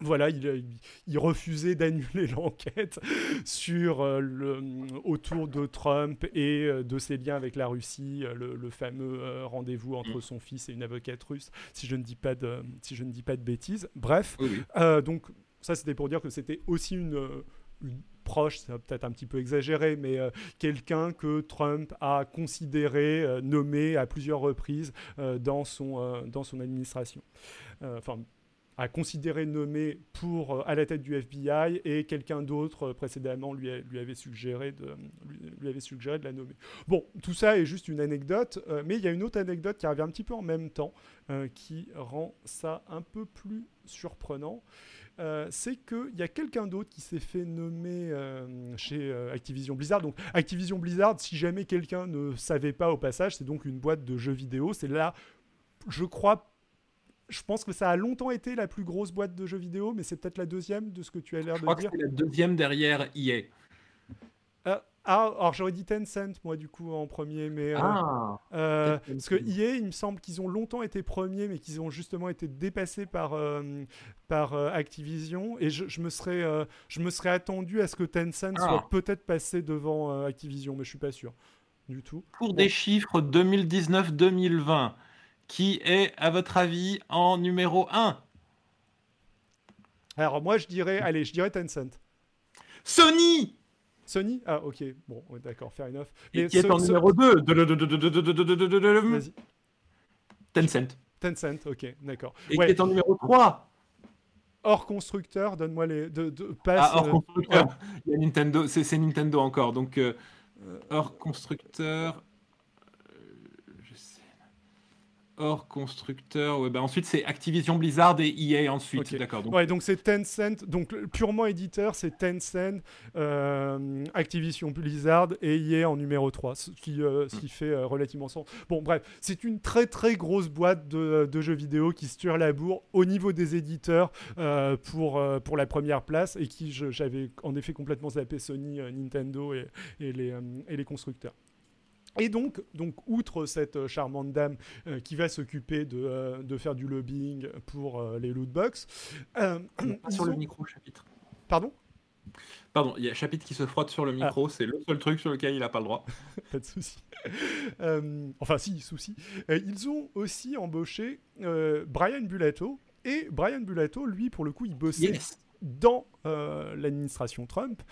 voilà, il, refusait d'annuler l'enquête sur euh, le, autour de Trump et euh, de ses liens avec la Russie, euh, le, fameux rendez-vous entre mm. son fils et une avocate russe, si je ne dis pas de, si je ne dis pas de bêtises. Bref, donc ça c'était pour dire que c'était aussi une, proche, c'est peut-être un petit peu exagéré, mais quelqu'un que Trump a considéré, nommé à plusieurs reprises dans, son, dans son administration. Enfin, a considéré nommer pour euh, à la tête du FBI et quelqu'un d'autre euh, précédemment lui, avait suggéré de, lui, avait suggéré de la nommer. Bon, tout ça est juste une anecdote, euh, mais il y a une autre anecdote qui revient un petit peu en même temps qui rend ça un peu plus surprenant. c'est qu'il y a quelqu'un d'autre qui s'est fait nommer chez Activision Blizzard. Donc Activision Blizzard, si jamais quelqu'un ne savait pas au passage, c'est donc une boîte de jeux vidéo. C'est là, je crois, je pense que ça a longtemps été la plus grosse boîte de jeux vidéo, mais c'est peut-être la deuxième de ce que tu as l'air de dire. C'est la deuxième derrière EA. Euh, ah, alors j'aurais dit Tencent, moi, du coup, en premier. Mais, euh, ah, euh, parce que EA, il me semble qu'ils ont longtemps été premiers, mais qu'ils ont justement été dépassés par, par Activision. Et je, me serais, je me serais attendu à ce que Tencent ah. soit peut-être passé devant Activision, mais je suis pas sûr du tout. Pour des chiffres 2019-2020, qui est, à votre avis, en numéro 1 Alors moi, je dirais, allez, je dirais Tencent. Sony Sony Ah, ok. Bon, d'accord, fair enough. Et qui est en numéro 2 Vas-y. Tencent. Tencent, ok, d'accord. Et qui est en numéro 3 Hors constructeur, donne-moi les. De, de, ah, hors constructeur. Il y a Nintendo, c'est Nintendo encore. Donc, hors constructeur. Hors constructeur. Ouais, bah ensuite, c'est Activision Blizzard et EA ensuite. D'accord. Donc... Ouais, donc c'est Tencent. Donc purement éditeur, c'est Tencent, euh, Activision Blizzard et EA en numéro 3, ce qui, euh, ce qui fait euh, relativement sens. Bon, bref, c'est une très très grosse boîte de, de, jeux vidéo qui se tire la bourre au niveau des éditeurs pour, pour la première place et qui, j'avais en effet complètement zappé Sony, Nintendo et, et les, et les constructeurs. Et donc, donc, outre cette euh, charmante dame euh, qui va s'occuper de, euh, de, faire du lobbying pour les lootbox. sur le micro chapitre. Pardon? Pardon, il y a Chapitre qui se frotte sur le Ah. micro, c'est le seul truc sur lequel il n'a pas le droit. pas de souci. Euh, enfin, si, souci. Euh, ils ont aussi embauché euh, Brian Bulato. Et Brian Bulato, lui, pour le coup, il bossait Yes. Dans euh, l'administration Trump.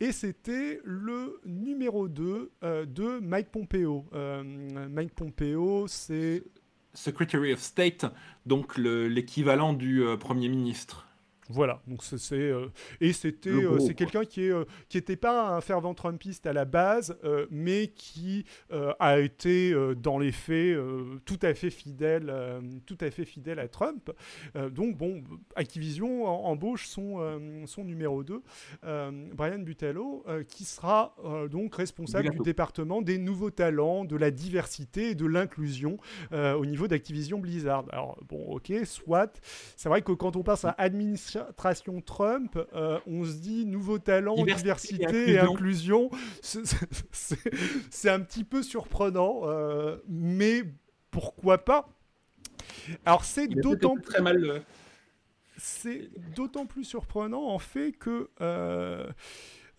Et c'était le numéro 2 euh, de Mike Pompeo. Euh, Mike Pompeo, c'est Secretary of State, donc le- l'équivalent du Premier ministre. Voilà, donc c'est euh, et c'était euh, c'est quelqu'un qui est euh, qui était pas un fervent Trumpiste à la base, mais qui a été dans les faits tout à fait fidèle, tout à fait fidèle à Trump. Donc bon, Activision en- embauche son son numéro 2, Brian Butello, qui sera donc responsable du département des nouveaux talents, de la diversité et de l'inclusion au niveau d'Activision Blizzard. Alors bon, ok, soit. C'est vrai que quand on passe à administration Trump, euh, on se dit nouveau talent, Diversité diversité, et inclusion. C'est- un petit peu surprenant, euh, mais pourquoi pas? Alors c'est Il a d'autant peut-être très mal. euh, c'est d'autant plus surprenant en fait que euh,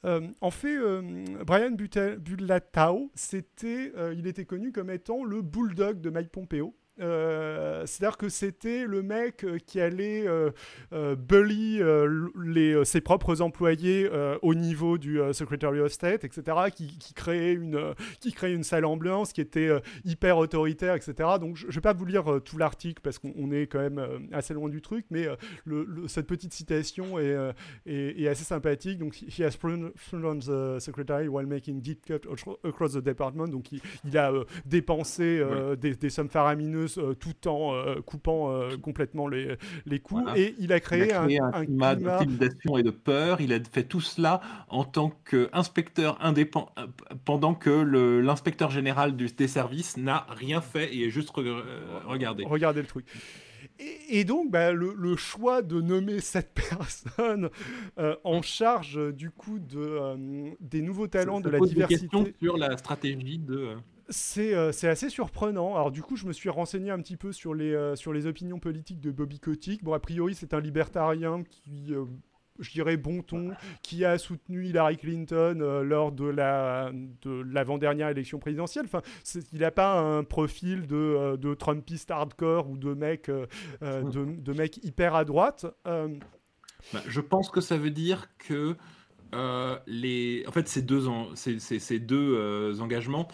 euh, en fait euh, Brian Bulatao c'était euh, il était connu comme étant le bulldog de Mike Pompeo Euh, c'est-à-dire que c'était le mec euh, qui allait euh, euh, bully les, ses propres employés au niveau du Secretary of State, etc., qui, qui créait une, qui créait une sale ambiance, qui était hyper autoritaire, etc. Donc je ne vais pas vous lire tout l'article parce qu'on on est quand même assez loin du truc, mais le- le- cette petite citation est, est, est assez sympathique. Donc he has on the secretary while making deep cut acro- across the department. Donc il, il a euh, dépensé euh, des, des sommes faramineuses euh, tout en euh, coupant euh, complètement les, les Voilà. et il a créé, il a créé un, un, un climat climat d'intimidation et de peur. Il a fait tout cela en tant qu'inspecteur indépendant, pendant que l'inspecteur général du- des services n'a rien fait et est juste re- regardé. Regardez le truc. Et, et donc, bah, le, le choix de nommer cette personne en charge, du coup, de, des nouveaux talents, Ça de la pose des diversité, sur la stratégie de. Euh, c'est euh, assez surprenant. Alors, du coup, je me suis renseigné un petit peu sur les, euh, sur les opinions politiques de Bobby Kotick. Bon, a priori, c'est un libertarien qui. euh, je dirais bon ton, qui a soutenu Hillary Clinton lors de la de l'avant-dernière élection présidentielle. Enfin, il n'a pas un profil de, de Trumpiste hardcore ou de mec, de, de mec hyper à droite. Bah, je pense que ça veut dire que euh, les. En fait, ces deux, en- ces, ces- ces deux euh, engagements,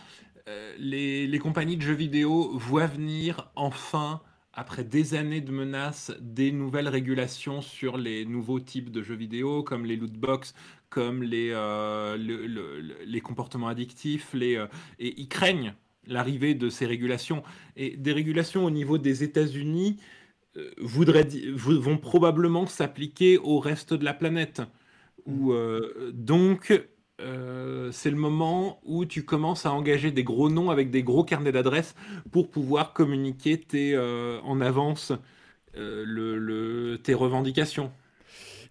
les, les compagnies de jeux vidéo voient venir enfin, après des années de menaces, des nouvelles régulations sur les nouveaux types de jeux vidéo, comme les loot box, comme les, euh, le- le- le- les comportements addictifs, les, euh, et ils craignent l'arrivée de ces régulations. Et des régulations au niveau des États-Unis euh, voudraient vont probablement s'appliquer au reste de la planète. Où, euh, donc, euh, c'est le moment où tu commences à engager des gros noms avec des gros carnets d'adresses pour pouvoir communiquer tes, euh, en avance euh, tes revendications.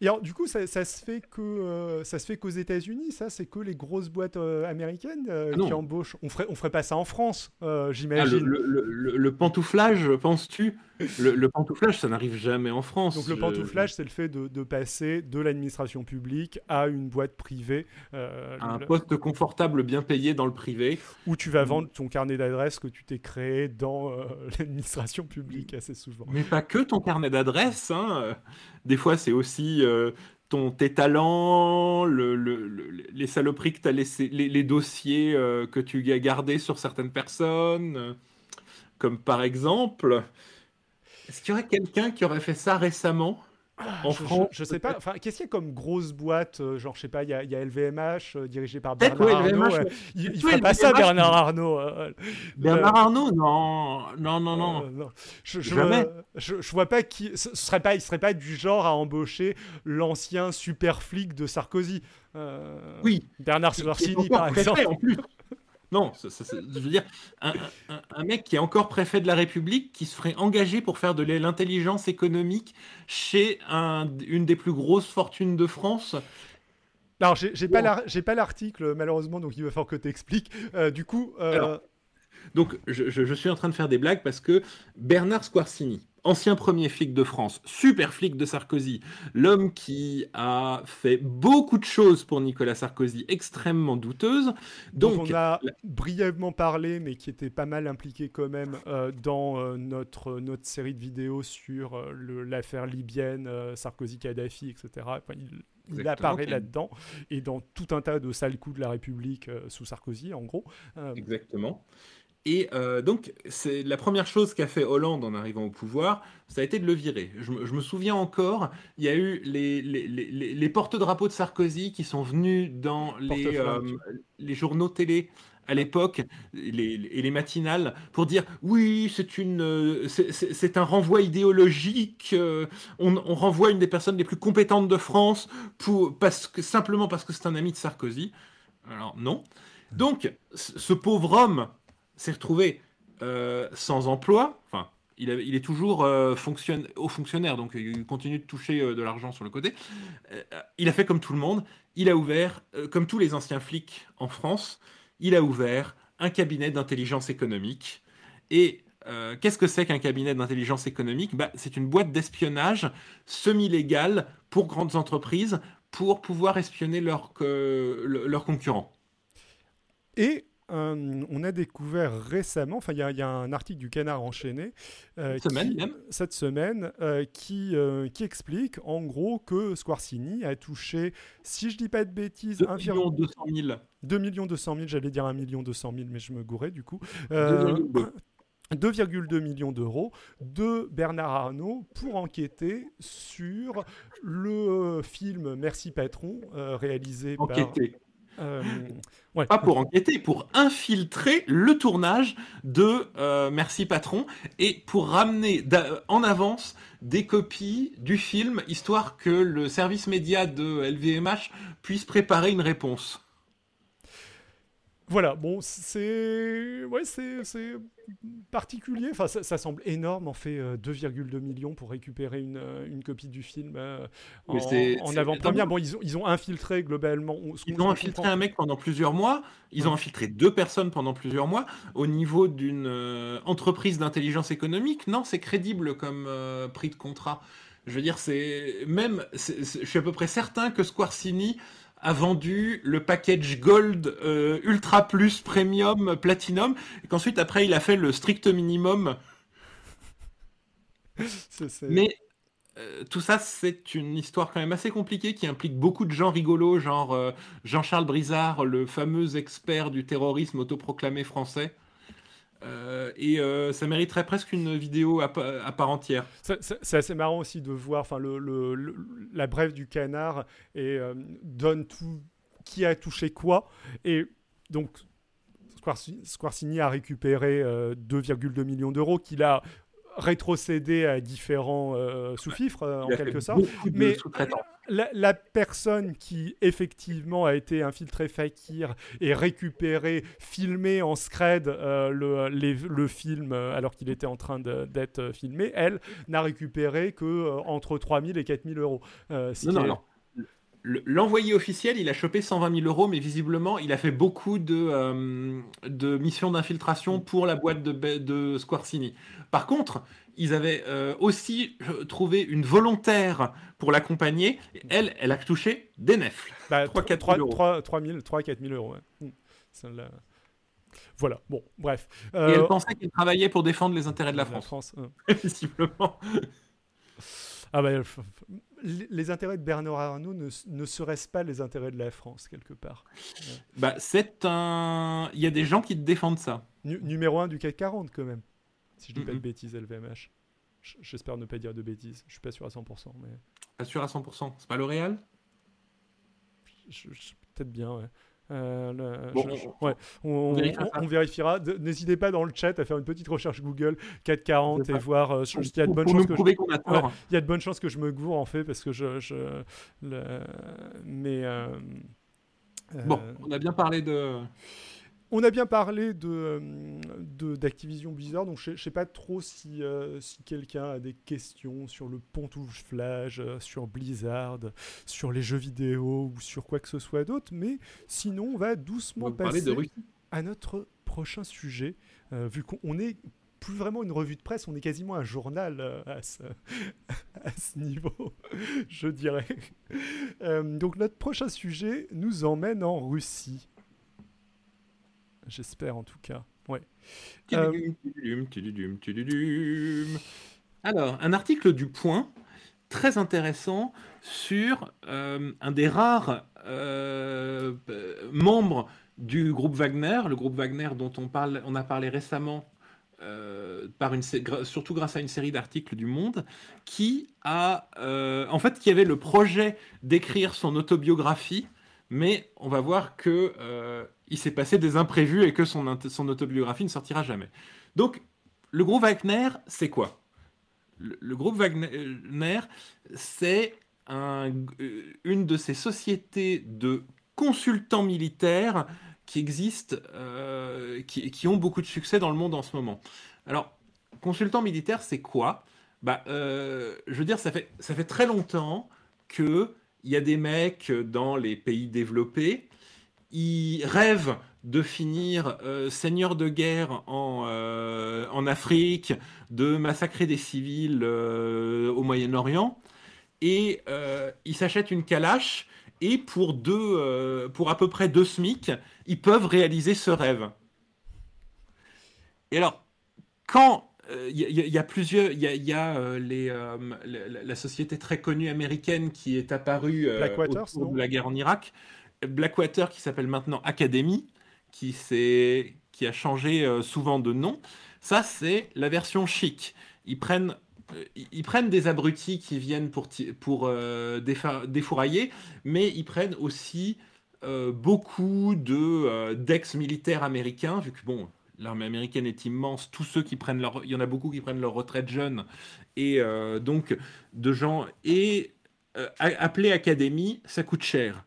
Et alors, du coup, ça, ça se fait que euh, ça se fait qu'aux États-Unis. Ça, c'est que les grosses boîtes euh, américaines euh, Ah qui embauchent. On ferait, on ferait pas ça en France, Ah, le, j'imagine. le- le- le- le pantouflage, penses-tu? Le, pantouflage, ça n'arrive jamais en France. Donc le pantouflage, c'est le fait de, de passer de l'administration publique à une boîte privée euh, Un poste confortable, bien payé dans le privé. où tu vas vendre ton carnet d'adresses que tu t'es créé dans l'administration publique assez souvent. Mais pas que ton carnet d'adresses. hein. Des fois, c'est aussi euh, ton, tes talents, le- le- le- les saloperies que tu as laissé, les, les dossiers euh, que tu as gardés sur certaines personnes. euh, Comme par exemple, est-ce qu'il y aurait quelqu'un qui aurait fait ça récemment? En je, France je sais pas. Enfin, qu'est-ce qu'il y a comme grosse boîte euh, Genre, je sais pas. Il y a, il y a LVMH euh, dirigé par Bernard ouais, Arnault. LVMH, ouais. mais- Il, il ferait pas ça, Bernard Arnault. euh, Bernard euh, Arnault Non, non, non, non. Euh, non. Je, je, Jamais. je, je vois pas qui. Ce serait pas, il serait pas du genre à embaucher l'ancien super flic de Sarkozy. Euh, Oui. Bernard Sorcini, par exemple. en plus. Non, ça- ça- ça- je veux dire, un, un- un mec qui est encore préfet de la République, qui se ferait engager pour faire de l'intelligence économique chez un- une des plus grosses fortunes de France. Alors, j'ai Bon. pas l'article, malheureusement, donc il va falloir que tu expliques. du coup, euh, Alors, Donc, je, je- je suis en train de faire des blagues parce que Bernard Squarcini, ancien premier flic de France, super flic de Sarkozy, l'homme qui a fait beaucoup de choses pour Nicolas Sarkozy, extrêmement douteuses. Donc, on a brièvement parlé, mais qui était pas mal impliqué quand même euh, dans euh, notre, notre série de vidéos sur l'affaire libyenne, Sarkozy-Kadhafi, etc. il, apparaît là-dedans et dans tout un tas de sales coups de la République sous Sarkozy, en gros. Exactement. Et euh, donc, c'est la première chose qu'a fait Hollande en arrivant au pouvoir, ça a été de le virer. Je, me souviens encore, il y a eu les, les, les, porte-drapeaux de Sarkozy qui sont venus dans les, euh, les journaux télé à l'époque et les matinales pour dire oui c'est une euh, c'est un renvoi idéologique on, on, renvoie une des personnes les plus compétentes de France pour parce que simplement parce que c'est un ami de Sarkozy. Alors non. Donc ce pauvre homme s'est retrouvé euh, sans emploi. Enfin, il, est toujours euh, au fonctionnaire, donc il continue de toucher euh, de l'argent sur le côté. il a fait comme tout le monde. Il a ouvert, comme tous les anciens flics en France, il a ouvert un cabinet d'intelligence économique. Et qu'est-ce que c'est qu'un cabinet d'intelligence économique? Bah, C'est une boîte d'espionnage semi-légale pour grandes entreprises pour pouvoir espionner leurs leur concurrents. Et on a découvert récemment, enfin il y, a un article du Canard enchaîné euh, cette semaine, cette semaine euh, qui, euh, qui explique en gros que Squarcini a touché, si je dis pas de bêtises, 2 millions 200 000. 2 millions 200 000, j'allais dire 1 million 200 000, mais je me gourais du coup. 2,2 millions d'euros de Bernard Arnault pour enquêter sur le film Merci Patron réalisé par euh, Pas pour enquêter, pour infiltrer le tournage de euh, Merci Patron et pour ramener en avance des copies du film, histoire que le service média de LVMH puisse préparer une réponse. Voilà, bon, c'est ouais, c'est particulier. Enfin, ça, semble énorme. En fait, 2,2 euh, millions pour récupérer une, euh, une copie du film euh, en, en avant-première. Bon, ils ont, ils ont infiltré globalement. Ils ont infiltré un mec pendant plusieurs mois. Ils ont infiltré deux personnes pendant plusieurs mois. Au niveau d'une entreprise d'intelligence économique, non, c'est crédible comme prix de contrat. Je veux dire, c'est même, je suis à peu près certain que Squarcini a vendu le package Gold euh, Ultra Plus Premium Platinum et qu'ensuite après il a fait le strict minimum. Mais euh, tout ça, c'est une histoire quand même assez compliquée qui implique beaucoup de gens rigolos, genre euh, Jean-Charles Brizard, le fameux expert du terrorisme autoproclamé français. Euh, et euh, ça mériterait presque une vidéo à, part entière. C'est assez marrant aussi de voir enfin, le, la brève du canard et euh, donne tout qui a touché quoi. Et donc, Squarcini a récupéré 2,2 millions d'euros qu'il a rétrocédé à différents sous-fifres en quelque sorte. Mais la, personne qui effectivement a été infiltrée fakir et récupéré, filmé en scred euh, le, le, film euh, alors qu'il était en train d'être filmé, elle n'a récupéré que euh, entre 3000 et 4000 euros. non, non, non. L'envoyé officiel, il a chopé 120 000 euros, mais visiblement, il a fait beaucoup de, de missions d'infiltration pour la boîte de, de Squarcini. Par contre, ils avaient euh, aussi trouvé une volontaire pour l'accompagner. Elle, elle a touché des nefles. 3 4 000 3, 3, 4 000 euros. Hmm. Voilà, bon, bref. Et elle euh, pensait qu'elle travaillait pour défendre les intérêts de la France. France Visiblement. Ah bah, les intérêts de Bernard Arnault ne, ne seraient-ce pas les intérêts de la France, quelque part? Bah, c'est un. Il y a des gens qui défendent ça. numéro 1 du CAC 40, quand même. Si je dis pas de bêtises, LVMH. J'espère ne pas dire de bêtises. Je suis pas sûr à 100%. Mais... Pas sûr à 100%. C'est pas L'Oréal? Peut-être bien, ouais. Euh, on, vérifiera. N'hésitez pas dans le chat à faire une petite recherche Google 440 et voir. Euh, il y a de bonnes chances que je... il y a de bonnes chances que je me gourre en fait parce que je, je mais euh, bon, on a bien parlé de on a bien parlé de, d'Activision Blizzard, donc je ne sais pas trop si, euh, si quelqu'un a des questions sur le pontouflage, euh, sur Blizzard, sur les jeux vidéo ou sur quoi que ce soit d'autre, mais sinon on va doucement passer à notre prochain sujet, euh, vu qu'on est plus vraiment une revue de presse, on est quasiment un journal euh, à, ce, à, ce, niveau, je dirais. Euh, donc notre prochain sujet nous emmène en Russie. J'espère en tout cas. Ouais. Euh, Alors, un article du Point très intéressant sur un des rares membres du groupe Wagner, le groupe Wagner dont on, parle, on a parlé récemment, euh, par une, surtout grâce à une série d'articles du Monde, qui a, euh, en fait, qui avait le projet d'écrire son autobiographie, mais on va voir que euh, il s'est passé des imprévus et que son, autobiographie ne sortira jamais. Donc, le groupe Wagner, c'est quoi? Le, groupe Wagner, c'est un, une de ces sociétés de consultants militaires qui existent, euh, qui, ont beaucoup de succès dans le monde en ce moment. Alors, consultant militaire, c'est quoi? Bah, euh, Je veux dire, ça fait, ça fait très longtemps qu'il y a des mecs dans les pays développés, ils rêvent de finir euh, seigneur de guerre en, en, Afrique, de massacrer des civils au Moyen-Orient, et ils s'achètent une calache et pour, deux, euh, pour à peu près deux SMIC, ils peuvent réaliser ce rêve. Et alors, quand il euh, y, a plusieurs, il y a, euh, les, la, société très connue américaine qui est apparue Blackwater, autour de la guerre en Irak, Blackwater qui s'appelle maintenant Academy, qui, qui a changé souvent de nom. Ça, c'est la version chic. Ils prennent euh, ils prennent des abrutis qui viennent pour, pour euh, défourailler, mais ils prennent aussi euh, beaucoup de d'ex-militaires américains, vu que bon, l'armée américaine est immense, tous ceux qui prennent leur, il y en a beaucoup qui prennent leur retraite jeune, et donc de gens et appeler académie, ça coûte cher.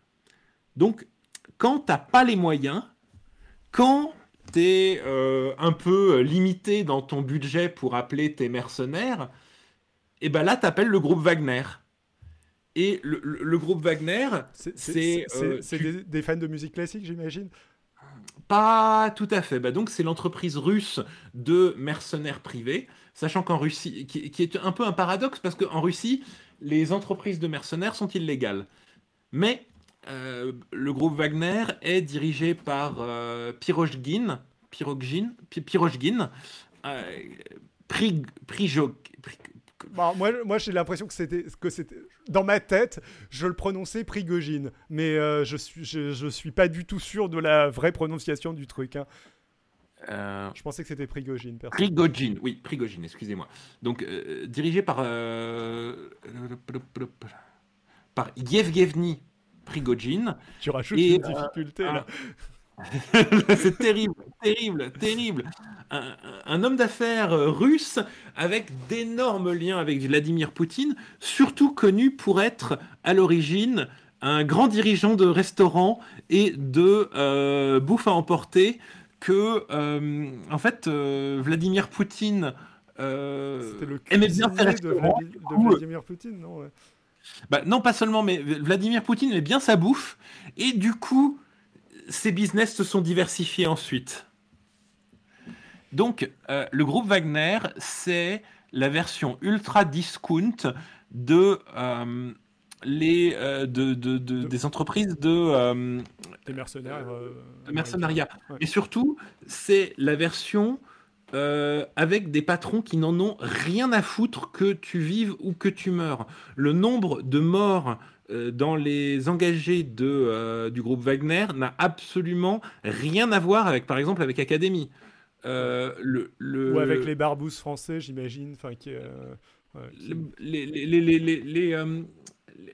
Donc, quand t'as pas les moyens, quand tu es un peu limité dans ton budget pour appeler tes mercenaires, et ben là, tu appelles le groupe Wagner. Et le, groupe Wagner, c'est. Euh, des, fans de musique classique, j'imagine? Pas tout à fait. Bah donc, c'est l'entreprise russe de mercenaires privés, sachant qu'en Russie, qui, est un peu un paradoxe, parce qu'en Russie, les entreprises de mercenaires sont illégales. Mais euh, le groupe Wagner est dirigé par euh, Pirogin, euh, bah, moi, moi j'ai l'impression que c'était que c'était dans ma tête, je le prononçais Prigogine, mais euh, je suis je, suis pas du tout sûr de la vraie prononciation du truc. Hein. Euh, je pensais que c'était Prigogine. Prigogine, oui, Prigogine, excusez-moi. Donc euh, dirigé par par Yevgeny Prigogine. Tu rajoutes une difficulté là. c'est terrible, terrible, terrible. Un, homme d'affaires euh, russe avec d'énormes liens avec Vladimir Poutine, surtout connu pour être à l'origine un grand dirigeant de restaurant et de euh, bouffe à emporter que, euh, en fait, Vladimir Poutine aimait bien faire de, Vladimir Poutine, non bah, Non, pas seulement, mais Vladimir Poutine aimait bien sa bouffe et du coup ces business se sont diversifiés ensuite. Donc, euh, le groupe Wagner, c'est la version ultra discount de, euh, les, euh, de, des entreprises de, des mercenaires, de mercenariat. Et surtout, c'est la version avec des patrons qui n'en ont rien à foutre que tu vives ou que tu meurs. Le nombre de morts euh, dans les engagés de, euh, du groupe Wagner n'a absolument rien à voir avec, par exemple, avec. Euh, le, le... Ou avec les barbouzes français, j'imagine. Enfin, qui, Les, les, les,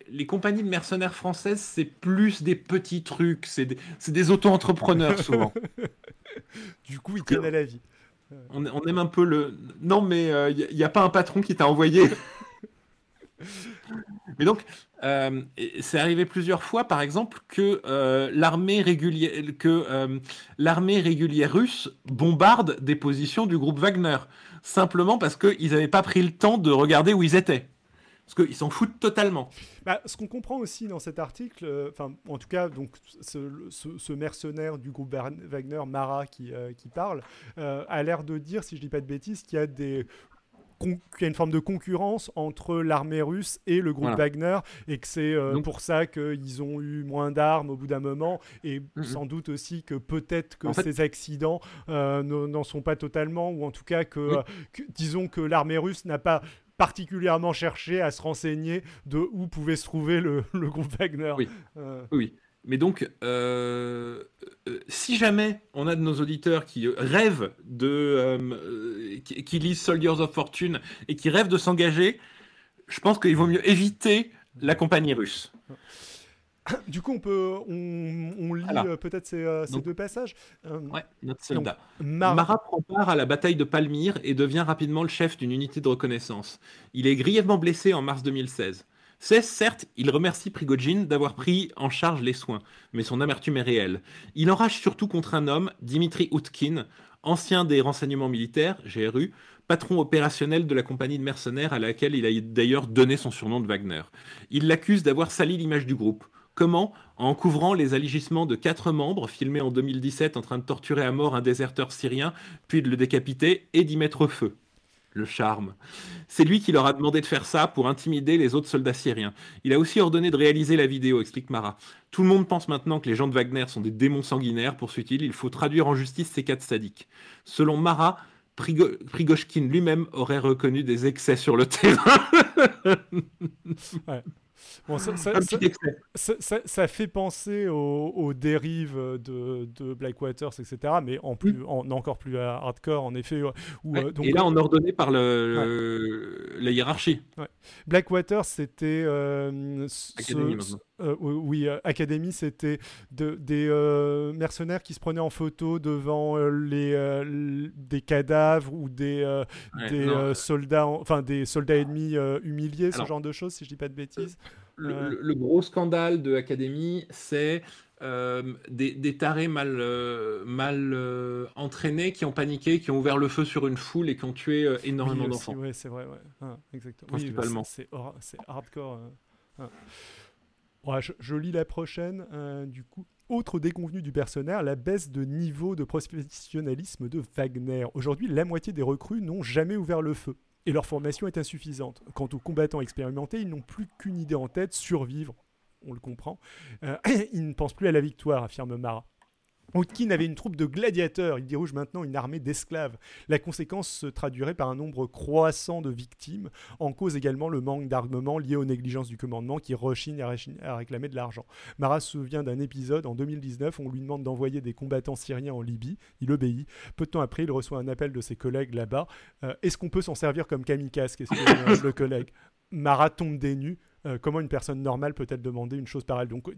les, compagnies de mercenaires françaises, c'est plus des petits trucs, c'est des, des auto-entrepreneurs souvent. du coup, ils tiennent à la vie. On, on, aime un peu le. Non, mais il n'y a, pas un patron qui t'a envoyé. mais donc, euh, c'est arrivé plusieurs fois, par exemple, que euh, l'armée régulière, que euh, l'armée régulière russe bombarde des positions du groupe Wagner, simplement parce qu'ils n'avaient pas pris le temps de regarder où ils étaient. Parce qu'ils s'en foutent totalement. Bah, ce qu'on comprend aussi dans cet article, euh, enfin, en tout cas, donc, ce, mercenaire du groupe Wagner, Mara, qui, euh, qui parle, euh, a l'air de dire, si je dis pas de bêtises, qu'il y a des qu'il y a une forme de concurrence entre l'armée russe et le groupe Wagner et que c'est pour ça qu'ils ont eu moins d'armes au bout d'un moment et sans doute aussi que peut-être que ces accidents n'en sont pas totalement ou en tout cas que disons que l'armée russe n'a pas particulièrement cherché à se renseigner de où pouvait se trouver le, groupe Wagner. Oui. Euh. oui. Mais donc, euh, euh, si jamais on a de nos auditeurs qui rêvent de. qui, lisent Soldiers of Fortune et qui rêvent de s'engager, je pense qu'il vaut mieux éviter la compagnie russe. Du coup, on peut, on, lit euh, peut-être ces, euh, deux passages. Euh, ouais, notre soldat. Mara prend part à la bataille de Palmyre et devient rapidement le chef d'une unité de reconnaissance. Il est grièvement blessé en mars 2016. C'est certes, il remercie Prigogine d'avoir pris en charge les soins, mais son amertume est réelle. Il enrage surtout contre un homme, Dimitri Outkin, ancien des renseignements militaires, GRU, patron opérationnel de la compagnie de mercenaires à laquelle il a d'ailleurs donné son surnom de Wagner. Il l'accuse d'avoir sali l'image du groupe. Comment En couvrant les aligissements de quatre membres filmés en 2017 en train de torturer à mort un déserteur syrien, puis de le décapiter et d'y mettre feu. Le charme. C'est lui qui leur a demandé de faire ça pour intimider les autres soldats syriens. Il a aussi ordonné de réaliser la vidéo, explique Mara. Tout le monde pense maintenant que les gens de Wagner sont des démons sanguinaires, poursuit-il. Il faut traduire en justice ces quatre sadiques. Selon Mara, Prigoshkin lui-même aurait reconnu des excès sur le terrain. Bon, ça, ça, fait penser aux, dérives de, de Blackwaters, etc. Mais en, plus, mm. en encore plus hardcore, en effet. Où, euh, donc, et là, en ordonné par le, la hiérarchie. Blackwater, c'était. Euh, euh, oui, Academy, c'était de, des mercenaires qui se prenaient en photo devant les, des cadavres ou des, des soldats, enfin des soldats ennemis humiliés, ce genre de choses, si je dis pas de bêtises le, gros scandale de l'Académie, c'est euh, des, tarés mal, euh, mal euh, entraînés qui ont paniqué, qui ont ouvert le feu sur une foule et qui ont tué énormément d'enfants. Oui, c'est vrai, ouais. Ah, exactement. Principalement. c'est hardcore. Ah. Je, lis la prochaine, du coup. Autre déconvenu du personnel, la baisse de niveau de professionnalisme de Wagner. Aujourd'hui, la moitié des recrues n'ont jamais ouvert le feu et leur formation est insuffisante. Quant aux combattants expérimentés, ils n'ont plus qu'une idée en tête, survivre. On le comprend. Euh, ils ne pensent plus à la victoire, affirme Mara. Outkin avait une troupe de gladiateurs, il dirige maintenant une armée d'esclaves. La conséquence se traduirait par un nombre croissant de victimes, en cause également le manque d'armement lié aux négligences du commandement qui rechigne à, réclamer de l'argent. Marat se souvient d'un épisode en 2019 où on lui demande d'envoyer des combattants syriens en Libye, il obéit. Peu de temps après, il reçoit un appel de ses collègues là-bas. Euh, est-ce qu'on peut s'en servir comme kamikaze? Questionne le collègue? Marat tombe des nues. Euh, comment une personne normale peut-elle demander une chose pareille? Donc,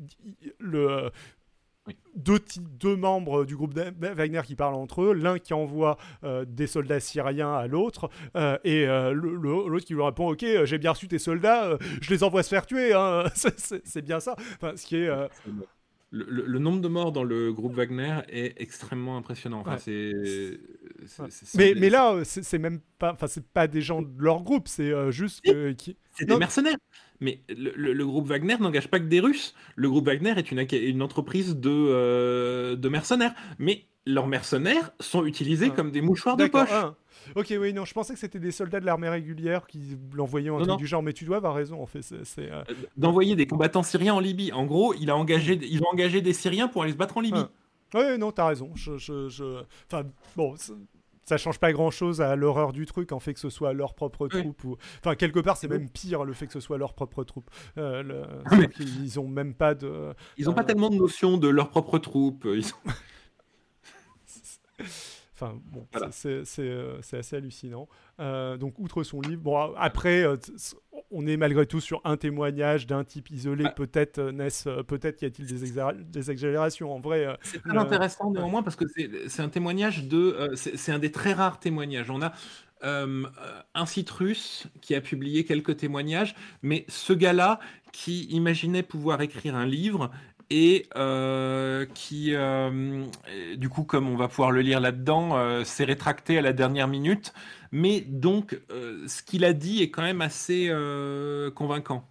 le, deux, deux, membres du groupe Wagner qui parlent entre eux, l'un qui envoie euh, des soldats syriens à l'autre, euh, et euh, l'autre qui lui répond Ok, j'ai bien reçu tes soldats, je les envoie se faire tuer, hein. c'est bien ça. Enfin, ce qui est. Le, nombre de morts dans le groupe Wagner est extrêmement impressionnant. Enfin, c'est, mais, mais, là, c'est même pas, enfin, c'est pas des gens de leur groupe, c'est juste que, qui... c'est des mercenaires. Mais le, groupe Wagner n'engage pas que des Russes. Le groupe Wagner est une, une entreprise de, euh, de mercenaires. Mais leurs mercenaires sont utilisés ah. comme des mouchoirs de poche. Ah. Ok, oui, non, je pensais que c'était des soldats de l'armée régulière qui l'envoyaient en truc du genre, mais tu dois avoir raison, en fait. c'est euh, euh, D'envoyer des combattants syriens en Libye. En gros, il a engagé, ils ont engagé des Syriens pour aller se battre en Libye. Ah. Oui, non, t'as raison. Je, je, je... Enfin, bon, ça change pas grand chose à l'horreur du truc en fait que ce soit leur propre troupe ou enfin quelque part c'est même pire le fait que ce soit leur propre troupe euh, ah, ils ont même pas de ils ont pas tellement de notion de leur propre troupe ils Enfin, bon, euh, c'est assez hallucinant. Euh, donc, outre son livre, bon, après, euh, on est malgré tout sur un témoignage d'un type isolé. Ah. Peut-être, peut-être y a-t-il des, des, exagérations. En vrai, c'est très intéressant néanmoins parce que c'est un témoignage de, c'est un des très rares témoignages. On a un site russe qui a publié quelques témoignages, mais ce gars-là qui imaginait pouvoir écrire un livre et qui, du coup, comme on va pouvoir le lire là-dedans, s'est rétracté à la dernière minute. Mais donc, ce qu'il a dit est quand même assez convaincant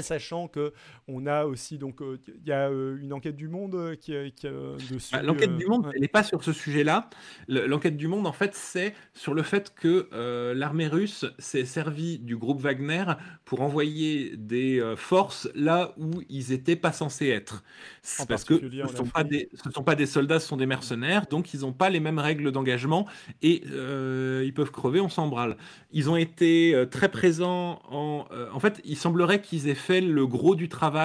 sachant que on a aussi donc euh, il y a euh, une enquête du Monde euh, qui, qui dessus. Bah, l'enquête du Monde, elle n'est pas sur ce sujet-là. L'enquête du Monde, en fait, c'est sur le fait que l'armée russe s'est servie du groupe Wagner pour envoyer des forces là où ils n'étaient pas censés être. Parce que ce ne sont, pas des, ce sont pas des soldats, ce sont des mercenaires, donc ils n'ont pas les mêmes règles d'engagement et ils peuvent crever, on s'embrale. Ils ont été très présents en. en fait, il semblerait qu'ils aient fait le gros du travail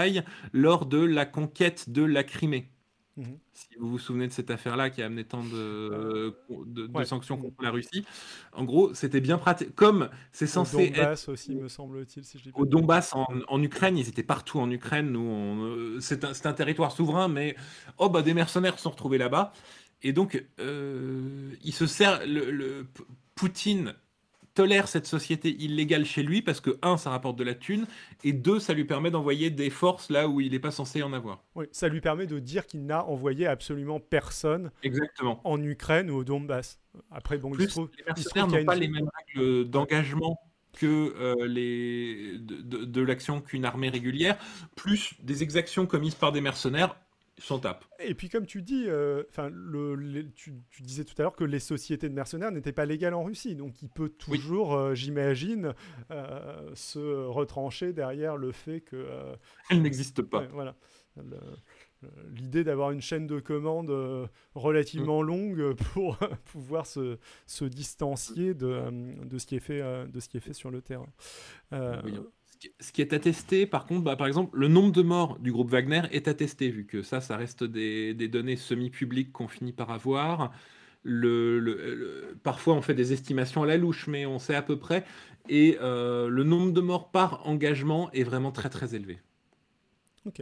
lors de la conquête de la Crimée. Mhm. Si vous vous souvenez de cette affaire-là qui a amené tant de, de, sanctions contre la Russie, en gros, c'était bien pratique. Comme c'est censé Au Donbass aussi, me semble-t-il. Si Au Donbass, en, Ukraine, ils étaient partout en Ukraine. Euh, c'est un, un, territoire souverain, mais oh bah des mercenaires se sont retrouvés là-bas. Et donc, euh, il se sert. Le, le, Poutine tolère cette société illégale chez lui parce que, un, ça rapporte de la thune, et deux, ça lui permet d'envoyer des forces là où il n'est pas censé en avoir. Oui, ça lui permet de dire qu'il n'a envoyé absolument personne Exactement. en Ukraine ou au Donbass. Après, bon, Plus, les mercenaires n'ont pas les mêmes règles d'engagement que euh, les de, de l'action qu'une armée régulière, plus des exactions commises par des mercenaires s'en tape. Et puis comme tu dis, euh, enfin tu, disais tout à l'heure que les sociétés de mercenaires n'étaient pas légales en Russie, donc il peut toujours, euh, j'imagine, euh, se retrancher derrière le fait que elle n'existe pas. voilà. L'idée d'avoir une chaîne de commandes relativement mm. longue pour pouvoir se, se distancier de, de, ce qui est fait, de ce qui est fait sur le terrain. Oui ce qui est attesté, par contre, bah, par exemple, le nombre de morts du groupe Wagner est attesté, vu que ça, ça reste des, données semi-publiques qu'on finit par avoir. Parfois, on fait des estimations à la louche, mais on sait à peu près. Et euh, le nombre de morts par engagement est vraiment très très élevé. Ok.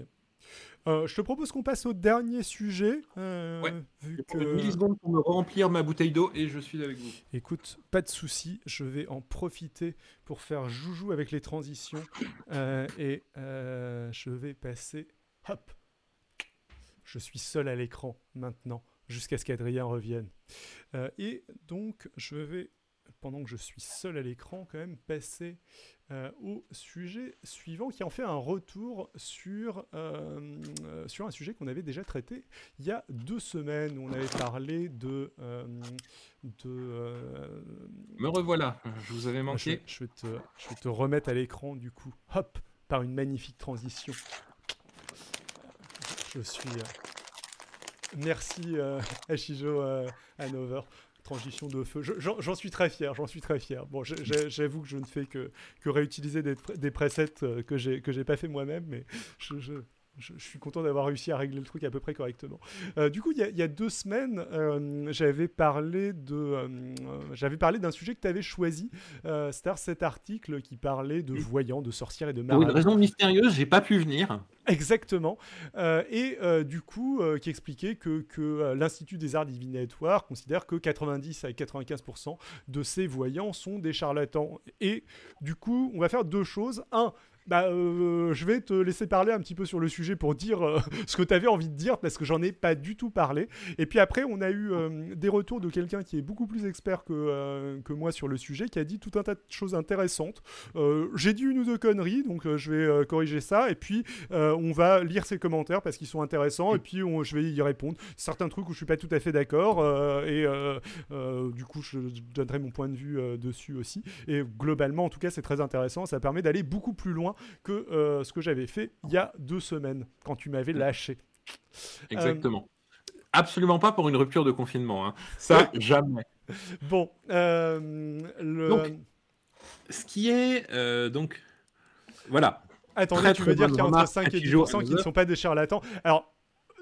Euh, je te propose qu'on passe au dernier sujet. Euh, ouais. Vu que... millisecondes pour me remplir ma bouteille d'eau et je suis avec vous. Écoute, pas de souci, je vais en profiter pour faire joujou avec les transitions euh, et je vais passer. Hop Je suis seul à l'écran maintenant jusqu'à ce qu'Adrien revienne. et donc, je vais pendant que je suis seul à l'écran, quand même passer euh, au sujet suivant qui en fait un retour sur, euh, euh, sur un sujet qu'on avait déjà traité il y a deux semaines où on avait parlé de... de Me revoilà, je vous avais manqué. Je, vais, te, je vais te remettre à l'écran du coup, hop, par une magnifique transition. Je suis... Merci Ashijo Hanover de feu. J'en suis très fier, j'en suis très fier. Bon, j'avoue que je ne fais que, réutiliser des, presets euh, que j'ai pas fait moi-même, mais je, suis content d'avoir réussi à régler le truc à peu près correctement. Euh, du coup, il y, a deux semaines, euh, j'avais parlé de, euh, j'avais parlé d'un sujet que tu avais choisi, c'est-à-dire cet article qui parlait de voyants, de sorcières et de marins. Pour une raison mystérieuse, j'ai pas pu venir. Exactement. et du coup, qui expliquait que, que l'Institut des Arts Divinatoires considère que 90 à 95% de ces voyants sont des charlatans. Et du coup, on va faire deux choses. Un, bah, euh, je vais te laisser parler un petit peu sur le sujet pour dire euh, ce que tu avais envie de dire parce que j'en ai pas du tout parlé. Et puis après, on a eu euh, des retours de quelqu'un qui est beaucoup plus expert que, que moi sur le sujet, qui a dit tout un tas de choses intéressantes. J'ai dit une ou deux conneries, donc je vais corriger ça. Et puis, on va lire ses commentaires parce qu'ils sont intéressants. Et puis, je vais y répondre. Certains trucs où je suis pas tout à fait d'accord. et du coup, je donnerai mon point de vue dessus aussi. Et globalement, en tout cas, c'est très intéressant. Ça permet d'aller beaucoup plus loin que euh, ce que j'avais fait il y a deux semaines, quand tu m'avais lâché. Exactement. Absolument pas pour une rupture de confinement. Hein. Ça, jamais. Bon. Euh, le... ce qui est. Euh, donc. Voilà. Attendez, tu veux dire qu'il y a entre 5 et 10% qui ne sont pas des charlatans. Alors,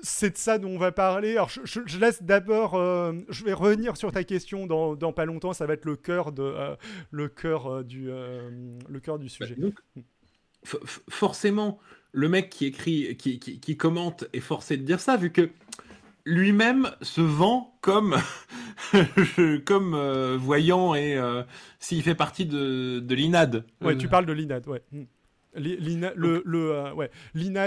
c'est de ça dont on va parler. Alors, je, laisse d'abord. je vais revenir sur ta question dans, dans, pas longtemps. Ça va être le cœur de le cœur du le cœur du bah, sujet forcément, le mec qui écrit, qui, commente est forcé de dire ça, vu que lui-même se vend comme, comme euh, voyant et euh, s'il fait partie de, de l'INAD. Ouais, tu parles de l'INAD, ouais. Hmm. L'INAD le, le, euh, ouais,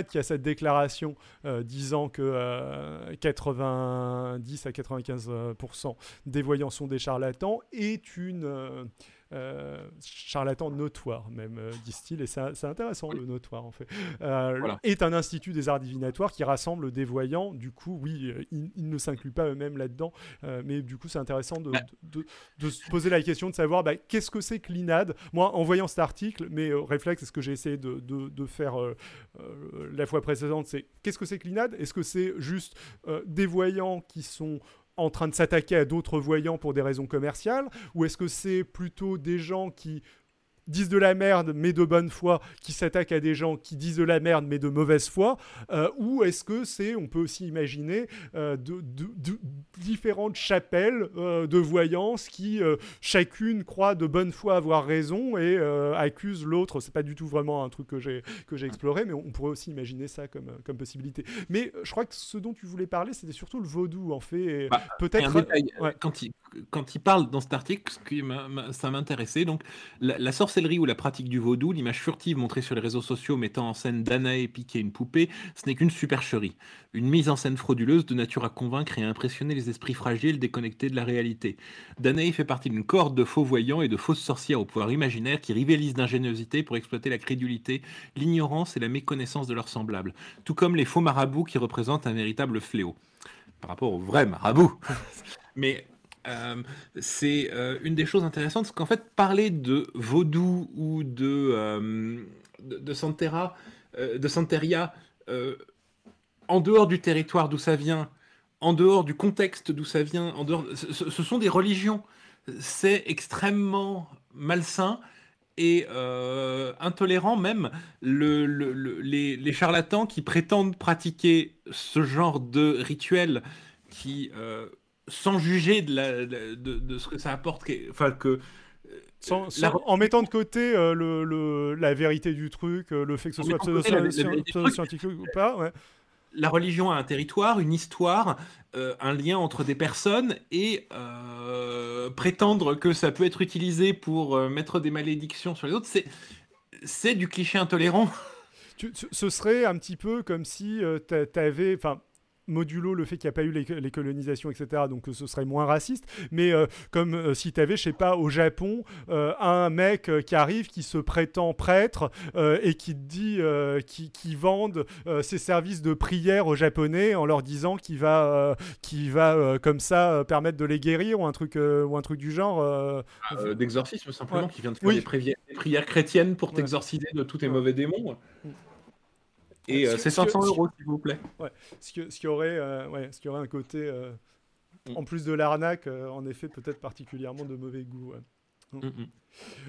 qui a cette déclaration euh, disant que 90 à 95% des voyants sont des charlatans est une euh, charlatan notoire, même, euh, disent-ils, et c'est intéressant le notoire en fait, euh, est un institut des arts divinatoires qui rassemble des voyants. Du coup, oui, ils, ne s'incluent pas eux-mêmes là-dedans, mais du coup, c'est intéressant de, bah. de, se poser la question de savoir bah, qu'est-ce que c'est que l'INAD? Moi, en voyant cet article, mes réflexes, ce que j'ai essayé de, faire la fois précédente, c'est qu'est-ce que c'est que l'INAD? Est-ce que c'est juste des voyants qui sont en train de s'attaquer à d'autres voyants pour des raisons commerciales Ou est-ce que c'est plutôt des gens qui disent de la merde mais de bonne foi, qui s'attaquent à des gens qui disent de la merde mais de mauvaise foi, euh, ou est-ce que c'est, on peut aussi imaginer, euh, de, différentes chapelles euh, de voyance qui chacune croit de bonne foi avoir raison et accuse l'autre. C'est pas du tout vraiment un truc que j'ai que j'ai exploré, mais on pourrait aussi imaginer ça comme comme possibilité. Mais je crois que ce dont tu voulais parler, c'était surtout le vaudou en fait. Bah, peut-être. Quand il quand il parle dans cet article, ça m'intéressait, donc la, la sorcellerie ou la pratique du vaudou, l'image furtive montrée sur les réseaux sociaux mettant en scène Danae piquer une poupée, ce n'est qu'une supercherie. Une mise en scène frauduleuse de nature à convaincre et à impressionner les esprits fragiles déconnectés de la réalité. Danae fait partie d'une corde de faux voyants et de fausses sorcières au pouvoir imaginaire qui rivalisent d'ingéniosité pour exploiter la crédulité, l'ignorance et la méconnaissance de leurs semblables, tout comme les faux marabouts qui représentent un véritable fléau. Par rapport aux vrais marabouts. Mais euh, c'est euh, une des choses intéressantes, c'est qu'en fait, parler de vaudou ou de, euh, de, Santeria, en dehors du territoire d'où ça vient, en dehors du contexte d'où ça vient, en dehors, ce, sont des religions. C'est extrêmement malsain et intolérant même le, les, les, charlatans qui prétendent pratiquer ce genre de rituel qui sans juger de, de, ce que ça apporte, enfin que euh, en mettant de côté euh, le, la vérité du truc, euh, le fait que ce soit pseudo-scientifique ou pas. Ouais. La religion a un territoire, une histoire, un lien entre des personnes et prétendre que ça peut être utilisé pour mettre des malédictions sur les autres, c'est du cliché intolérant. ce serait un petit peu comme si tu avais. Enfin, modulo le fait qu'il n'y a pas eu les, colonisations, etc. Donc ce serait moins raciste. Mais euh, comme euh, si tu avais, je sais pas, au Japon, euh, un mec qui arrive, qui se prétend prêtre et qui dit, qui, qui vendent ses services de prière aux Japonais en leur disant qu'il va, va comme ça permettre de les guérir ou un truc, ou un truc du genre. Ah, d'exorcisme simplement, qui vient de faire des, prières, chrétiennes pour t'exorciser de tous tes mauvais démons. Mm. Et euh, c'est 500 euros, s'il vous plaît. Ouais. Ce, qui, ce, qui aurait, euh, ouais, ce qui aurait un côté, euh, mm. en plus de l'arnaque, en effet, peut-être particulièrement de mauvais goût. Mm. Mm,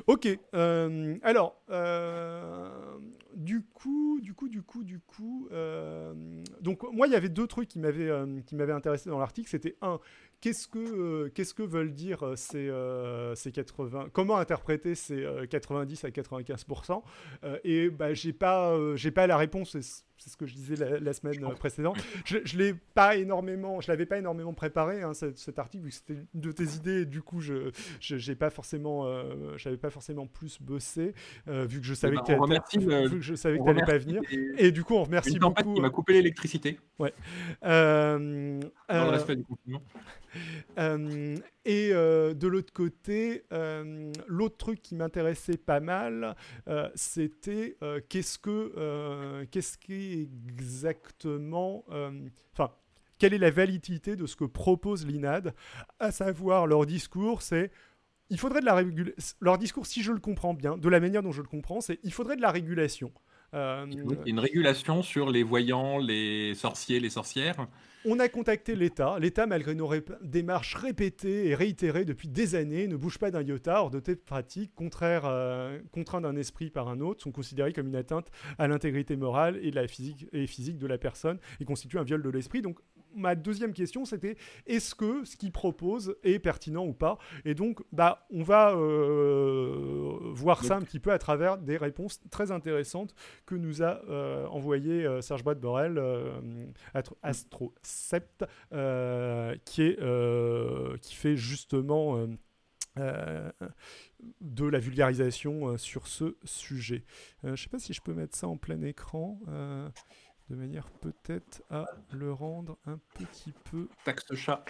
ok. alors, du coup, du coup, du coup, du coup, donc moi, il y avait deux trucs qui m'avaient qui m'avaient intéressé dans l'article. C'était un, Qu'est-ce que, euh, qu'est-ce que veulent dire euh, ces, euh, ces 80 Comment interpréter ces 90 à 95% Et bah, j'ai pas, j'ai pas la réponse. C'est ce que je disais la, semaine précédente. Je, je l'ai pas énormément, je l'avais pas énormément préparé hein, cet, article vu que c'était une de tes idées. Du coup, je, j'ai pas forcément, j'avais pas forcément plus bossé vu que je savais eh ben, que tu je savais que t'allais pas venir. Et, du coup, on remercie beaucoup. Il m'a coupé l'électricité. Ouais. Dans le respect du confinement. Euh, et euh, de l'autre côté, euh, l'autre truc qui m'intéressait pas mal, c'était qu'est-ce que qu'est-ce qui exactement, enfin, quelle est la validité de ce que propose l'INAD, à savoir leur discours, c'est il faudrait de la régulation. Leur discours, si je le comprends bien, de la manière dont je le comprends, c'est il faudrait de la régulation. une régulation sur les voyants, les sorciers, les sorcières on a contacté l'État. L'État, malgré nos démarches répétées et réitérées depuis des années, ne bouge pas d'un iota hors de telles pratiques, contraires, euh, contraintes d'un esprit par un autre, sont considérées comme une atteinte à l'intégrité morale et, la physique, et physique de la personne et constituent un viol de l'esprit. Donc ma deuxième question, c'était est-ce que ce qu'il propose est pertinent ou pas? Et donc, bah, on va euh, voir ça un petit peu à travers des réponses très intéressantes que nous a euh, envoyé euh, Serge Bois Borel, Astrocept, qui, est, qui fait justement de la vulgarisation sur ce sujet. je ne sais pas si je peux mettre ça en plein écran de manière peut-être à le rendre un petit peu. Taxe chat.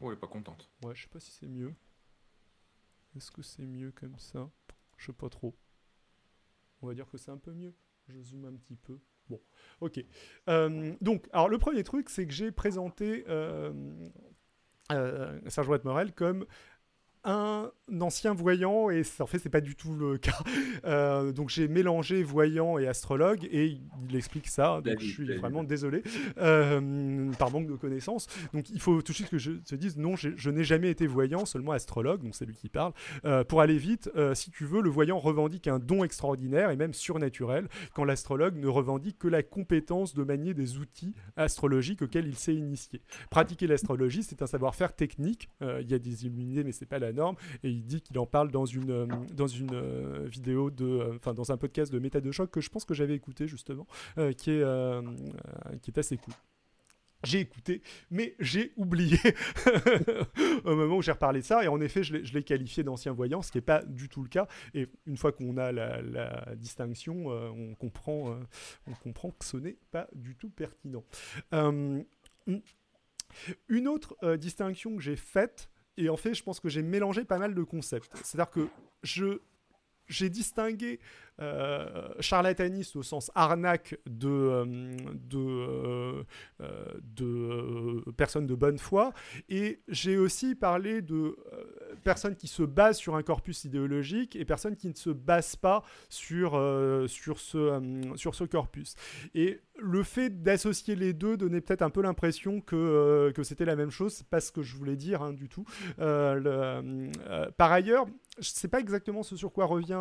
Oh, elle est pas contente. Ouais, je sais pas si c'est mieux. Est-ce que c'est mieux comme ça? Je sais pas trop. On va dire que c'est un peu mieux. Je zoome un petit peu. Bon, ok. Euh, donc, alors le premier truc, c'est que j'ai présenté euh, euh, Serge Morel comme un ancien voyant et en fait c'est pas du tout le cas. Euh, donc j'ai mélangé voyant et astrologue et il explique ça. Donc je suis vraiment désolé euh, par manque de connaissances. Donc il faut tout de suite que je te dise non, je n'ai jamais été voyant, seulement astrologue. Donc c'est lui qui parle. Euh, pour aller vite, si tu veux, le voyant revendique un don extraordinaire et même surnaturel, quand l'astrologue ne revendique que la compétence de manier des outils astrologiques auxquels il s'est initié. Pratiquer l'astrologie, c'est un savoir-faire technique. Il y a des illuminés, mais c'est pas la et il dit qu'il en parle dans une, euh, dans une euh, vidéo de, euh, enfin dans un podcast de méta de choc que je pense que j'avais écouté justement, qui est qui est assez cool j'ai écouté, mais j'ai oublié au moment où j'ai reparlé de ça. Et en effet, je l'ai qualifié d'ancien voyant, ce qui n'est pas du tout le cas. Et une fois qu'on a la, distinction, on, comprend, on comprend que ce n'est pas du tout pertinent. une autre distinction que j'ai faite, et en fait, je pense que j'ai mélangé pas mal de concepts. C'est-à-dire que je j'ai distingué euh, charlataniste au sens arnaque de, euh, de, euh, de personnes de bonne foi, et j'ai aussi parlé de personnes qui se basent sur un corpus idéologique et personnes qui ne se basent pas sur, sur, ce, sur ce corpus. Et le fait d'associer les deux donnait peut-être un peu l'impression que, que c'était la même chose, c'est pas ce que je voulais dire hein, du tout. par ailleurs, je sais pas exactement ce sur quoi revient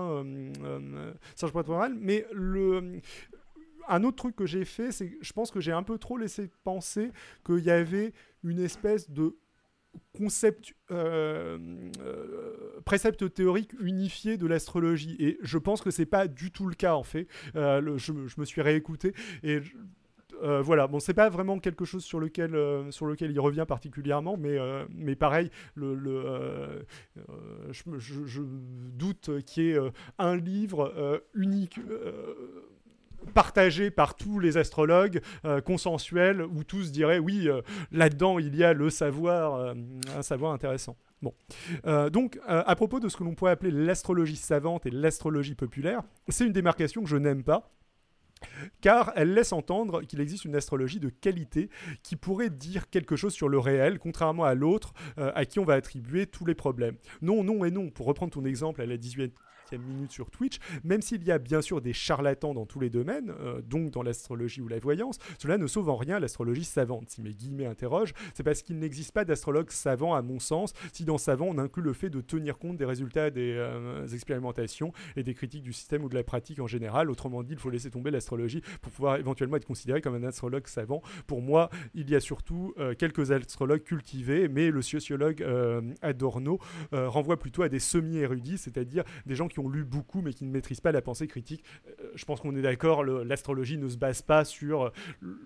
Serge Poitevin, mais le un autre truc que j'ai fait, c'est que je pense que j'ai un peu trop laissé penser qu'il y avait une espèce de concept, euh, euh, précepte théorique unifié de l'astrologie. Et je pense que c'est pas du tout le cas en fait. Euh, je, me suis réécouté et euh, voilà, bon, c'est pas vraiment quelque chose sur lequel, euh, sur lequel il revient particulièrement, mais, euh, mais pareil, je, doute qu'il y ait un livre unique partagé par tous les astrologues, consensuel, où tous diraient oui, là-dedans il y a le savoir, un savoir intéressant. Bon. donc, à propos de ce que l'on pourrait appeler l'astrologie savante et l'astrologie populaire, c'est une démarcation que je n'aime pas car elle laisse entendre qu'il existe une astrologie de qualité qui pourrait dire quelque chose sur le réel, contrairement à l'autre euh, à qui on va attribuer tous les problèmes. Non, non et non, pour reprendre ton exemple à la 18 minute sur Twitch, même s'il y a bien sûr des charlatans dans tous les domaines, euh, donc dans l'astrologie ou la voyance, cela ne sauve en rien l'astrologie savante. Si mes guillemets interrogent, c'est parce qu'il n'existe pas d'astrologue savant à mon sens, si dans savant on inclut le fait de tenir compte des résultats des euh, expérimentations et des critiques du système ou de la pratique en général. Autrement dit, il faut laisser tomber l'astrologie pour pouvoir éventuellement être considéré comme un astrologue savant. Pour moi, il y a surtout euh, quelques astrologues cultivés, mais le sociologue Adorno renvoie plutôt à des semi-érudits, c'est-à-dire des gens qui ont lu beaucoup mais qui ne maîtrisent pas la pensée critique. Euh, je pense qu'on est d'accord, l'astrologie ne se base pas sur euh,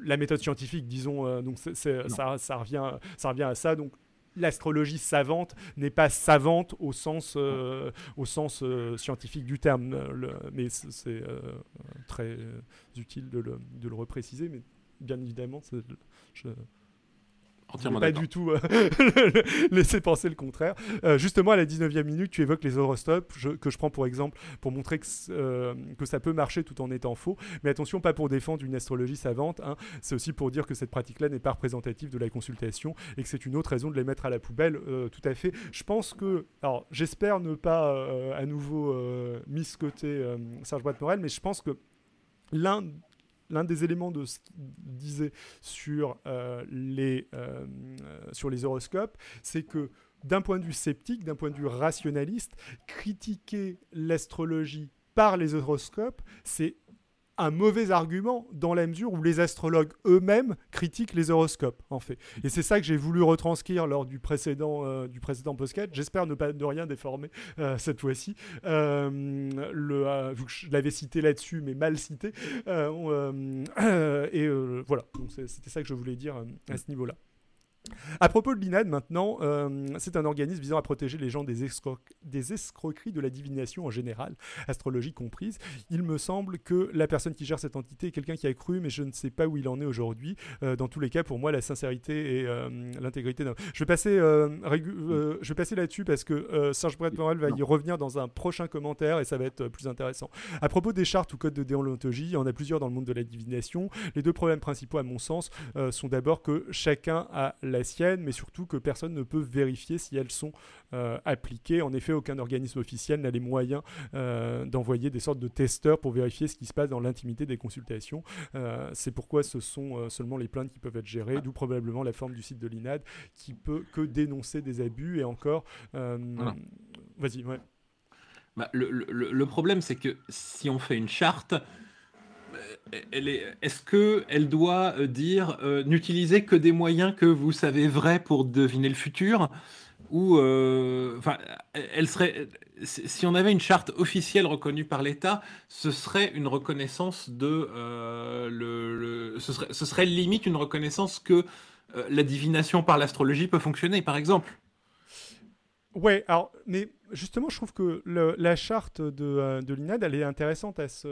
la méthode scientifique, disons. Euh, donc ça, ça, revient, ça revient à ça. Donc l'astrologie savante n'est pas savante au sens, au sens scientifique du terme. mais c'est très utile de le, de le, repréciser. Mais bien évidemment, je, Entièrement pas du tout euh, laisser penser le contraire. Euh, justement, à la 19e minute, tu évoques les horoscopes, que je prends pour exemple pour montrer que, euh, que, ça peut marcher tout en étant faux. Mais attention, pas pour défendre une astrologie savante, hein. c'est aussi pour dire que cette pratique-là n'est pas représentative de la consultation et que c'est une autre raison de les mettre à la poubelle. tout à fait. Je pense que, alors j'espère ne pas à nouveau miscoter Serge Boîte Morel, mais je pense que l'un l'un des éléments de ce qu'il disait sur, euh, euh, sur les horoscopes, c'est que d'un point de vue sceptique, d'un point de vue rationaliste, critiquer l'astrologie par les horoscopes, c'est un mauvais argument dans la mesure où les astrologues eux-mêmes critiquent les horoscopes, en fait. Et c'est ça que j'ai voulu retranscrire lors du précédent, euh, du précédent podcast. J'espère ne rien déformer euh, cette fois-ci. Euh, le, je l'avais cité là-dessus, mais mal cité. et voilà, c'était ça que je voulais dire à ce niveau-là. À propos de l'INAD maintenant, euh, c'est un organisme visant à protéger les gens des, des, escroqueries de la divination en général, astrologie comprise. Il me semble que la personne qui gère cette entité est quelqu'un qui a cru, mais je ne sais pas où il en est aujourd'hui. Euh, dans tous les cas, pour moi, la sincérité et euh, l'intégrité. Je vais passer, je vais passer là-dessus parce que Serge Brett va y revenir dans un prochain commentaire et ça va être plus intéressant. À propos des chartes ou codes de déontologie, il y en a plusieurs dans le monde de la divination. Les deux problèmes principaux, à mon sens, sont d'abord que chacun a la sienne, mais surtout que personne ne peut vérifier si elles sont euh, appliquées. En effet, aucun organisme officiel n'a les moyens euh, d'envoyer des sortes de testeurs pour vérifier ce qui se passe dans l'intimité des consultations. Euh, c'est pourquoi ce sont seulement les plaintes qui peuvent être gérées, d'où probablement la forme du site de l'INAD qui peut que dénoncer des abus et encore. Vas-y, ouais. Bah, le, le, problème, c'est que si on fait une charte, est-ce qu'elle doit euh, dire euh, n'utilisez que des moyens que vous savez vrais pour deviner le futur ou euh, elle si on avait une charte officielle reconnue par l'État, ce serait une reconnaissance de ce serait limite une reconnaissance que la divination par l'astrologie peut fonctionner, par exemple. Ouais, alors, mais justement, je trouve que la charte de, euh, de l'INAD, elle est intéressante à ce,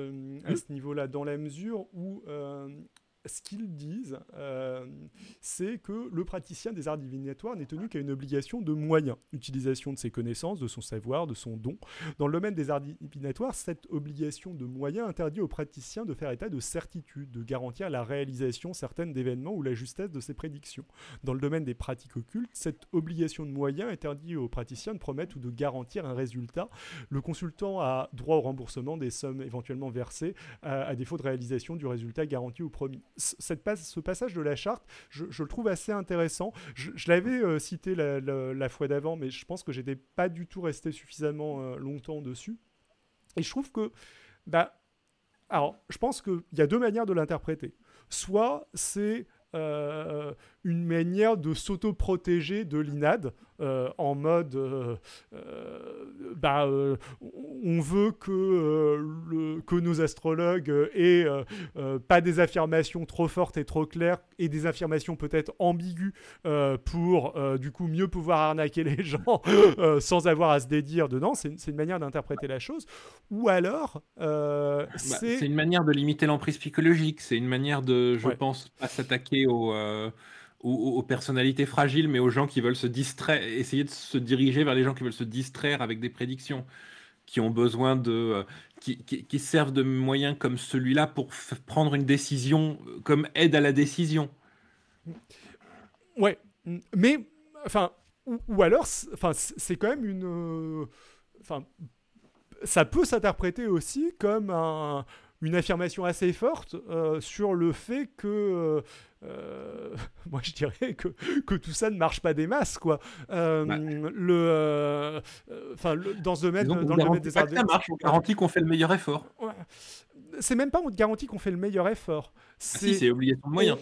à mmh. ce niveau-là, dans la mesure où euh, ce qu'ils disent, euh, c'est que le praticien des arts divinatoires n'est tenu qu'à une obligation de moyens, utilisation de ses connaissances, de son savoir, de son don. Dans le domaine des arts divinatoires, cette obligation de moyens interdit au praticien de faire état de certitude, de garantir la réalisation certaine d'événements ou la justesse de ses prédictions. Dans le domaine des pratiques occultes, cette obligation de moyens interdit au praticien de promettre ou de garantir un résultat. Le consultant a droit au remboursement des sommes éventuellement versées à, à défaut de réalisation du résultat garanti ou promis ce passage de la charte, je, le trouve assez intéressant. Je, l'avais euh, cité la, fois d'avant, mais je pense que j'étais pas du tout resté suffisamment euh, longtemps dessus. Et je trouve que, bah, alors, je pense qu'il y a deux manières de l'interpréter. Soit c'est euh, une manière de s'auto-protéger de l'INAD euh, en mode euh, bah, on veut que, le, que nos astrologues aient pas des affirmations trop fortes et trop claires et des affirmations peut-être ambiguës pour du coup mieux pouvoir arnaquer les gens sans avoir à se dédire dedans. C'est une manière d'interpréter la chose. Ou alors, bah, c'est une manière de limiter l'emprise psychologique. C'est une manière de, je pense, pas s'attaquer aux euh, aux, personnalités fragiles, mais aux gens qui veulent se distraire, essayer de se diriger vers les gens qui veulent se distraire avec des prédictions, qui ont besoin de, euh, qui, servent de moyens comme celui-là pour prendre une décision, euh, comme aide à la décision. Ouais, mais enfin, ou, alors, enfin, c'est quand même une, enfin, ça peut s'interpréter aussi comme un une affirmation assez forte sur le fait que euh, moi je dirais que, que tout ça ne marche pas des masses quoi. Euh, bah. le, euh, enfin dans ce domaine, dans le domaine des arts, ça marche. On garantit qu'on fait le meilleur effort. C'est même pas on garantit qu'on fait le meilleur effort. Ah c'est moyens.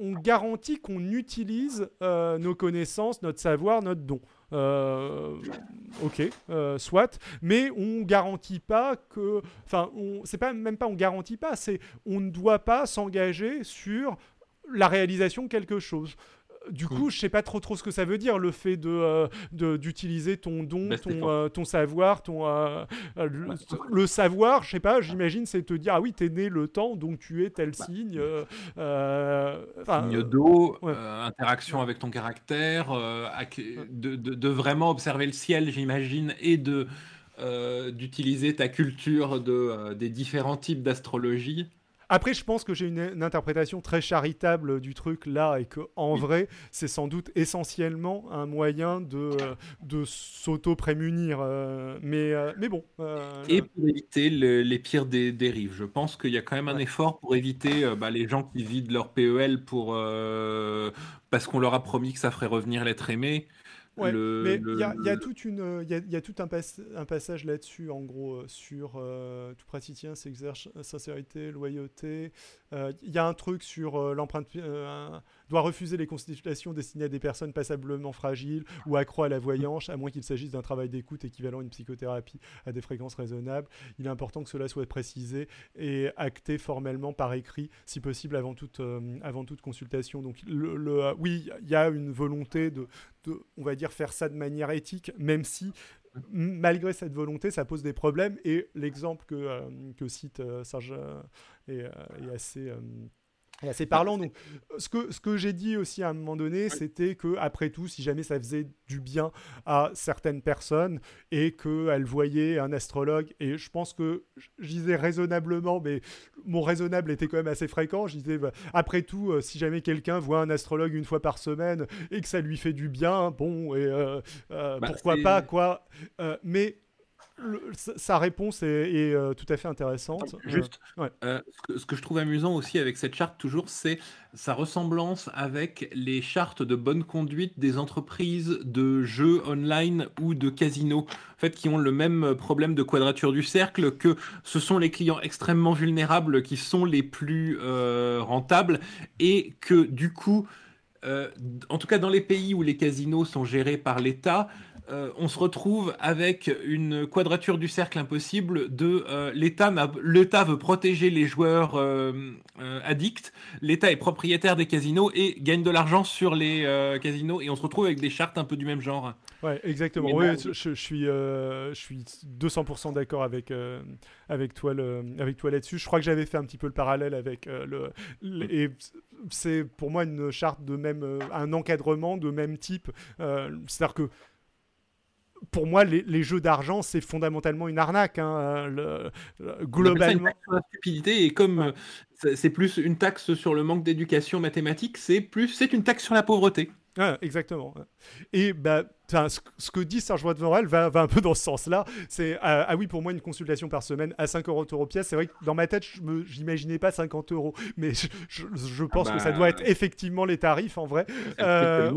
On, garantit qu'on utilise nos connaissances, notre savoir, notre don. Ok, soit, mais on garantit pas que, enfin, c'est pas même pas on garantit pas, c'est on ne doit pas s'engager sur la réalisation de quelque chose. Du coup, je sais pas trop trop ce que ça veut dire le fait de euh, d'utiliser ton don, bah, ton, euh, ton savoir, ton euh, le, savoir. Je sais pas. J'imagine c'est te dire ah oui t'es né le temps donc tu es tel bah. signe. signe d'eau, interaction avec ton caractère, de, de, vraiment observer le ciel, j'imagine, et de d'utiliser ta culture de des différents types d'astrologie. Après, je pense que j'ai une, interprétation très charitable du truc là et que en vrai, c'est sans doute essentiellement un moyen de, de s'auto-prémunir. Euh, mais, euh, mais bon. Euh, et pour éviter les pires des dérives. Je pense qu'il y a quand même un effort pour éviter bah, les gens qui vident leur PEL pour, parce qu'on leur a promis que ça ferait revenir l'être aimé. Ouais, mais il y, a, toute une, il y a, tout un, un passage là-dessus, en gros, sur tout praticien s'exerce sincérité, loyauté. Il y a un truc sur l'empreinte doit refuser les consultations destinées à des personnes passablement fragiles ou accro à la voyance, à moins qu'il s'agisse d'un travail d'écoute équivalent à une psychothérapie à des fréquences raisonnables. Il est important que cela soit précisé et acté formellement par écrit, si possible avant toute, euh, consultation. Donc, euh, oui, il y a une volonté de, on va dire, faire ça de manière éthique, même si malgré cette volonté, ça pose des problèmes. Et l'exemple que, euh, cite Serge est, assez c'est parlant. Donc, ce que, ce que j'ai dit aussi à un moment donné, c'était que après tout, si jamais ça faisait du bien à certaines personnes et qu'elles voyaient un astrologue, et je pense que je disais raisonnablement, mais mon raisonnable était quand même assez fréquent. Je disais, bah, après tout, euh, si jamais quelqu'un voit un astrologue une fois par semaine et que ça lui fait du bien, bon, et euh, euh, bah, pourquoi pas, quoi. mais sa réponse est, euh, tout à fait intéressante. Juste, euh, ce, que, je trouve amusant aussi avec cette charte, toujours, c'est sa ressemblance avec les chartes de bonne conduite des entreprises de jeux online ou de casinos, en fait, qui ont le même problème de quadrature du cercle, que ce sont les clients extrêmement vulnérables qui sont les plus euh, rentables, et que du coup, en tout cas dans les pays où les casinos sont gérés par l'État, euh, on se retrouve avec une quadrature du cercle impossible de euh, l'État l'État veut protéger les joueurs euh, addicts, l'État est propriétaire des casinos et gagne de l'argent sur les casinos et on se retrouve avec des chartes un peu du même genre. Ouais, exactement. Oui, je, suis, je suis 200% d'accord avec, avec toi, avec toi là-dessus. Je crois que j'avais fait un petit peu le parallèle avec le, et c'est pour moi une charte de même, un encadrement de même type. C'est-à-dire que pour moi, les, jeux d'argent, c'est fondamentalement une arnaque. Hein, le, globalement. sur la stupidité et comme euh, c'est plus une taxe sur le manque d'éducation mathématique, c'est plus c'est une taxe sur la pauvreté. exactement. Et bah, ce, que dit Serge Vorel va, va un peu dans ce sens-là. C'est euh, ah oui, pour moi, une consultation par semaine à 5 euros pièce. C'est vrai que dans ma tête, je n'imaginais pas 50 euros, mais je, pense que ça doit être effectivement les tarifs en vrai. Euh,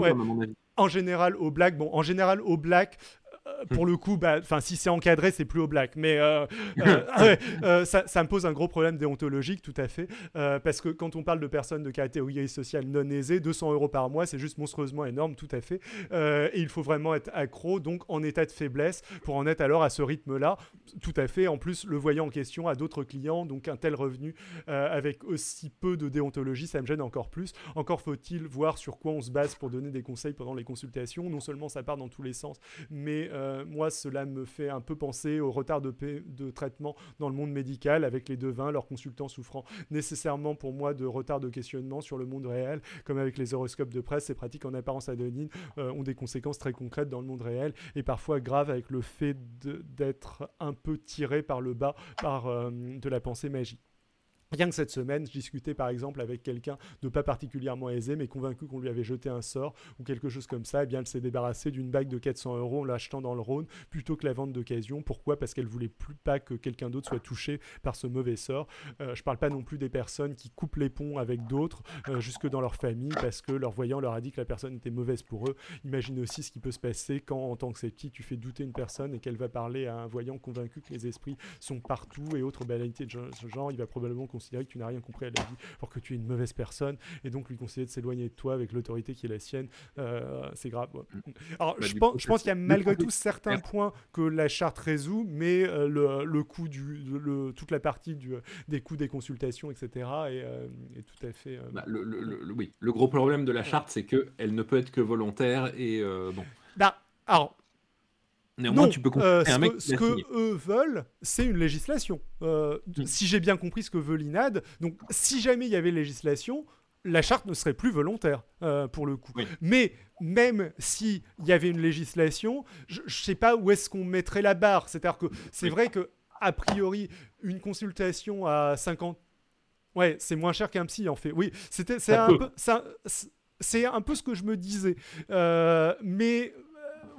en général, au black, bon, en général, au black, euh, pour le coup, bah, si c'est encadré, c'est plus au black. Mais euh, euh, ça, me pose un gros problème déontologique, tout à fait. parce que quand on parle de personnes de catégorie sociale non aisée, 200 euros par mois, c'est juste monstrueusement énorme, tout à fait. et il faut vraiment être accro, donc en état de faiblesse, pour en être alors à ce rythme-là. Tout à fait. En plus, le voyant en question a d'autres clients, donc un tel revenu avec aussi peu de déontologie, ça me gêne encore plus. Encore faut-il voir sur quoi on se base pour donner des conseils pendant les consultations. Non seulement ça part dans tous les sens, mais euh, moi, cela me fait un peu penser au retard de, traitement dans le monde médical avec les devins, leurs consultants souffrant nécessairement pour moi de retard de questionnement sur le monde réel, comme avec les horoscopes de presse, ces pratiques en apparence anonymes euh, ont des conséquences très concrètes dans le monde réel et parfois graves avec le fait d'être un peu tiré par le bas par euh, de la pensée magique. Rien que cette semaine, je discutais par exemple avec quelqu'un de pas particulièrement aisé, mais convaincu qu'on lui avait jeté un sort ou quelque chose comme ça, et eh bien elle s'est débarrassée d'une bague de 400 euros en l'achetant dans le Rhône plutôt que la vente d'occasion. Pourquoi? Parce qu'elle voulait plus pas que quelqu'un d'autre soit touché par ce mauvais sort. Euh, je parle pas non plus des personnes qui coupent les ponts avec d'autres euh, jusque dans leur famille parce que leur voyant leur a dit que la personne était mauvaise pour eux. Imagine aussi ce qui peut se passer quand en tant que sceptique tu fais douter une personne et qu'elle va parler à un voyant convaincu que les esprits sont partout et autres banalités de ce genre. Il va probablement considérer que tu n'as rien compris à la vie, pour que tu es une mauvaise personne, et donc lui conseiller de s'éloigner de toi avec l'autorité qui est la sienne, euh, c'est grave. Mm. Alors bah, je, pense, je pense qu'il y a malgré tout certains points que la charte résout, mais euh, le, le coût du, le, toute la partie du, des coûts des consultations, etc., est, euh, est tout à fait. Bah, le, oui, le gros problème de la charte, c'est qu'elle ne peut être que volontaire et bon. Bah, alors, non, tu peux euh, ce, que, ce que eux veulent, c'est une législation. Euh. Si j'ai bien compris ce que veut l'INAD, donc si jamais il y avait législation, la charte ne serait plus volontaire euh, pour le coup. Mais même s'il y avait une législation, je ne sais pas où est-ce qu'on mettrait la barre. C'est-à-dire que c'est vrai que a priori une consultation à 50 Ouais, c'est moins cher qu'un psy en fait. Oui, c'était c'est un peu c'est un peu ce que je me disais. mais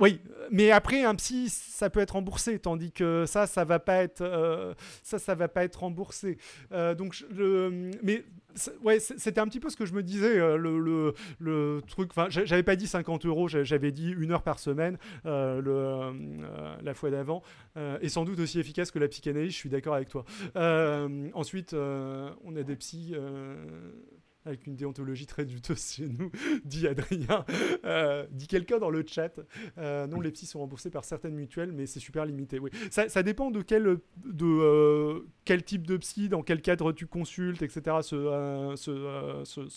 oui, mais après un psy, ça peut être remboursé, tandis que ça, ça va pas être, ça va pas être remboursé. donc, le, mais c'était un petit peu ce que je me disais, le, le, truc. Enfin, j'avais pas dit 50 euros, j'avais dit une heure par semaine la fois d'avant, et sans doute aussi efficace que la psychanalyse. Je suis d'accord avec toi. ensuite, on a des psys avec une déontologie très douteuse chez nous, dit Adrien, euh, dit quelqu'un dans le chat. Euh, non, les psys sont remboursés par certaines mutuelles, mais c'est super limité. Oui, ça, dépend de quel, de, euh, quel type de psy, dans quel cadre tu consultes, etc. Ce, ce,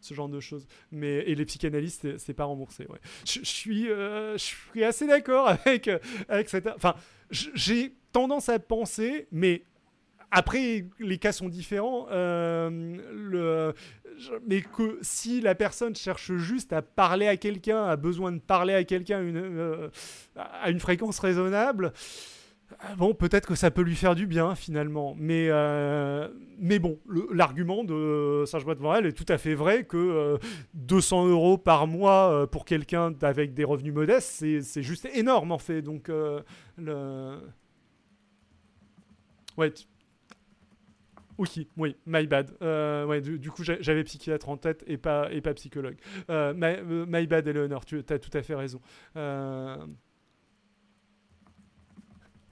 ce, genre de choses. Mais et les psychanalystes, c'est pas remboursé. Ouais. Je, suis, je suis assez d'accord avec avec cette. Enfin, j'ai tendance à penser, mais après, les cas sont différents. le, mais que si la personne cherche juste à parler à quelqu'un, a besoin de parler à quelqu'un euh, à une fréquence raisonnable, euh, bon, peut-être que ça peut lui faire du bien finalement. Mais, euh, mais bon, l'argument de Serge elle est tout à fait vrai que 200 euros par mois pour quelqu'un avec des revenus modestes, c'est juste énorme en fait. Donc, le. Ouais, oui, oui, my bad. Euh, du, coup, j'avais psychiatre en tête et pas, et pas psychologue. Euh, my, euh, my, bad, Eleanor, tu as tout à fait raison.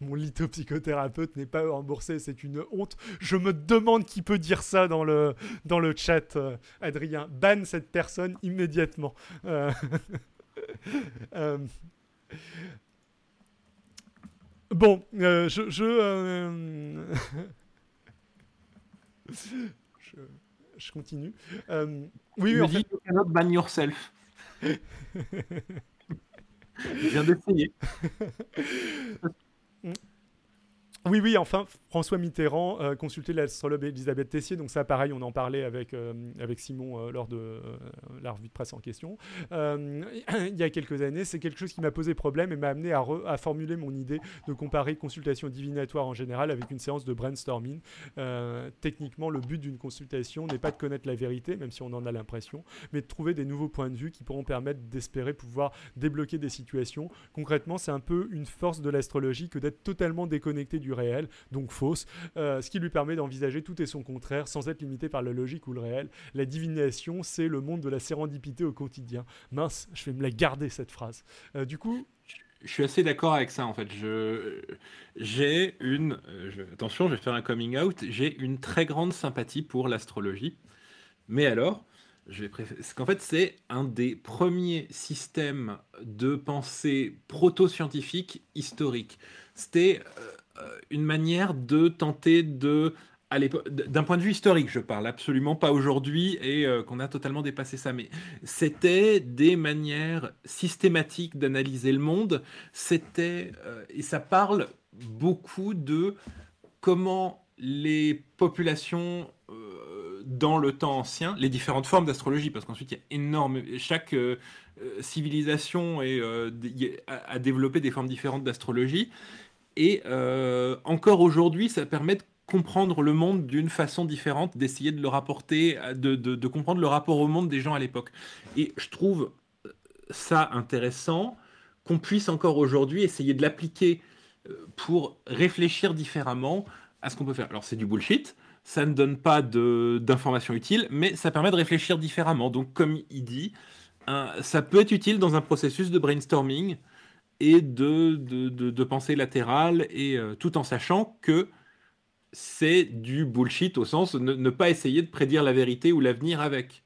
Mon lithopsychothérapeute n'est pas remboursé, c'est une honte. Je me demande qui peut dire ça dans le, dans chat, Adrien. Banne cette personne immédiatement. Bon, je je, continue. Euh, oui, oui, en fait... ban yourself. je viens d'essayer. Oui, oui, enfin, François Mitterrand euh, consultait l'astrologue Elisabeth Tessier, donc ça, pareil, on en parlait avec, euh, avec Simon euh, lors de la revue de presse en question. il y a quelques années, c'est quelque chose qui m'a posé problème et m'a amené à, formuler mon idée de comparer consultation divinatoire en général avec une séance de brainstorming. techniquement, le but d'une consultation n'est pas de connaître la vérité, même si on en a l'impression, mais de trouver des nouveaux points de vue qui pourront permettre d'espérer pouvoir débloquer des situations. Concrètement, c'est un peu une force de l'astrologie que d'être totalement déconnecté du réel, donc fausse, euh, ce qui lui permet d'envisager tout et son contraire sans être limité par la logique ou le réel. La divination, c'est le monde de la sérendipité au quotidien. Mince, je vais me la garder cette phrase. Euh, du coup, je suis assez d'accord avec ça en fait. Je j'ai une euh, attention, je vais faire un coming out. J'ai une très grande sympathie pour l'astrologie. Mais alors, je vais parce qu'en fait c'est un des premiers systèmes de pensée proto-scientifique historique. C'était une manière de tenter de d'un point de vue historique, je parle absolument pas aujourd'hui et euh, qu'on a totalement dépassé ça, mais c'était des manières systématiques d'analyser le monde. C'était euh, et ça parle beaucoup de comment les populations dans le temps ancien, les différentes formes d'astrologie, parce qu'ensuite il y a énorme, chaque civilisation est, a développé des formes différentes d'astrologie et euh, encore aujourd'hui, ça permet de comprendre le monde d'une façon différente, d'essayer de le rapporter, de, comprendre le rapport au monde des gens à l'époque. Et je trouve ça intéressant qu'on puisse encore aujourd'hui essayer de l'appliquer euh, pour réfléchir différemment à ce qu'on peut faire. Alors c'est du bullshit, ça ne donne pas d'informations utiles, mais ça permet de réfléchir différemment. Donc comme il dit, ça peut être utile dans un processus de brainstorming et de, de, pensée latérale, et euh, tout en sachant que c'est du bullshit au sens ne, ne pas essayer de prédire la vérité ou l'avenir avec.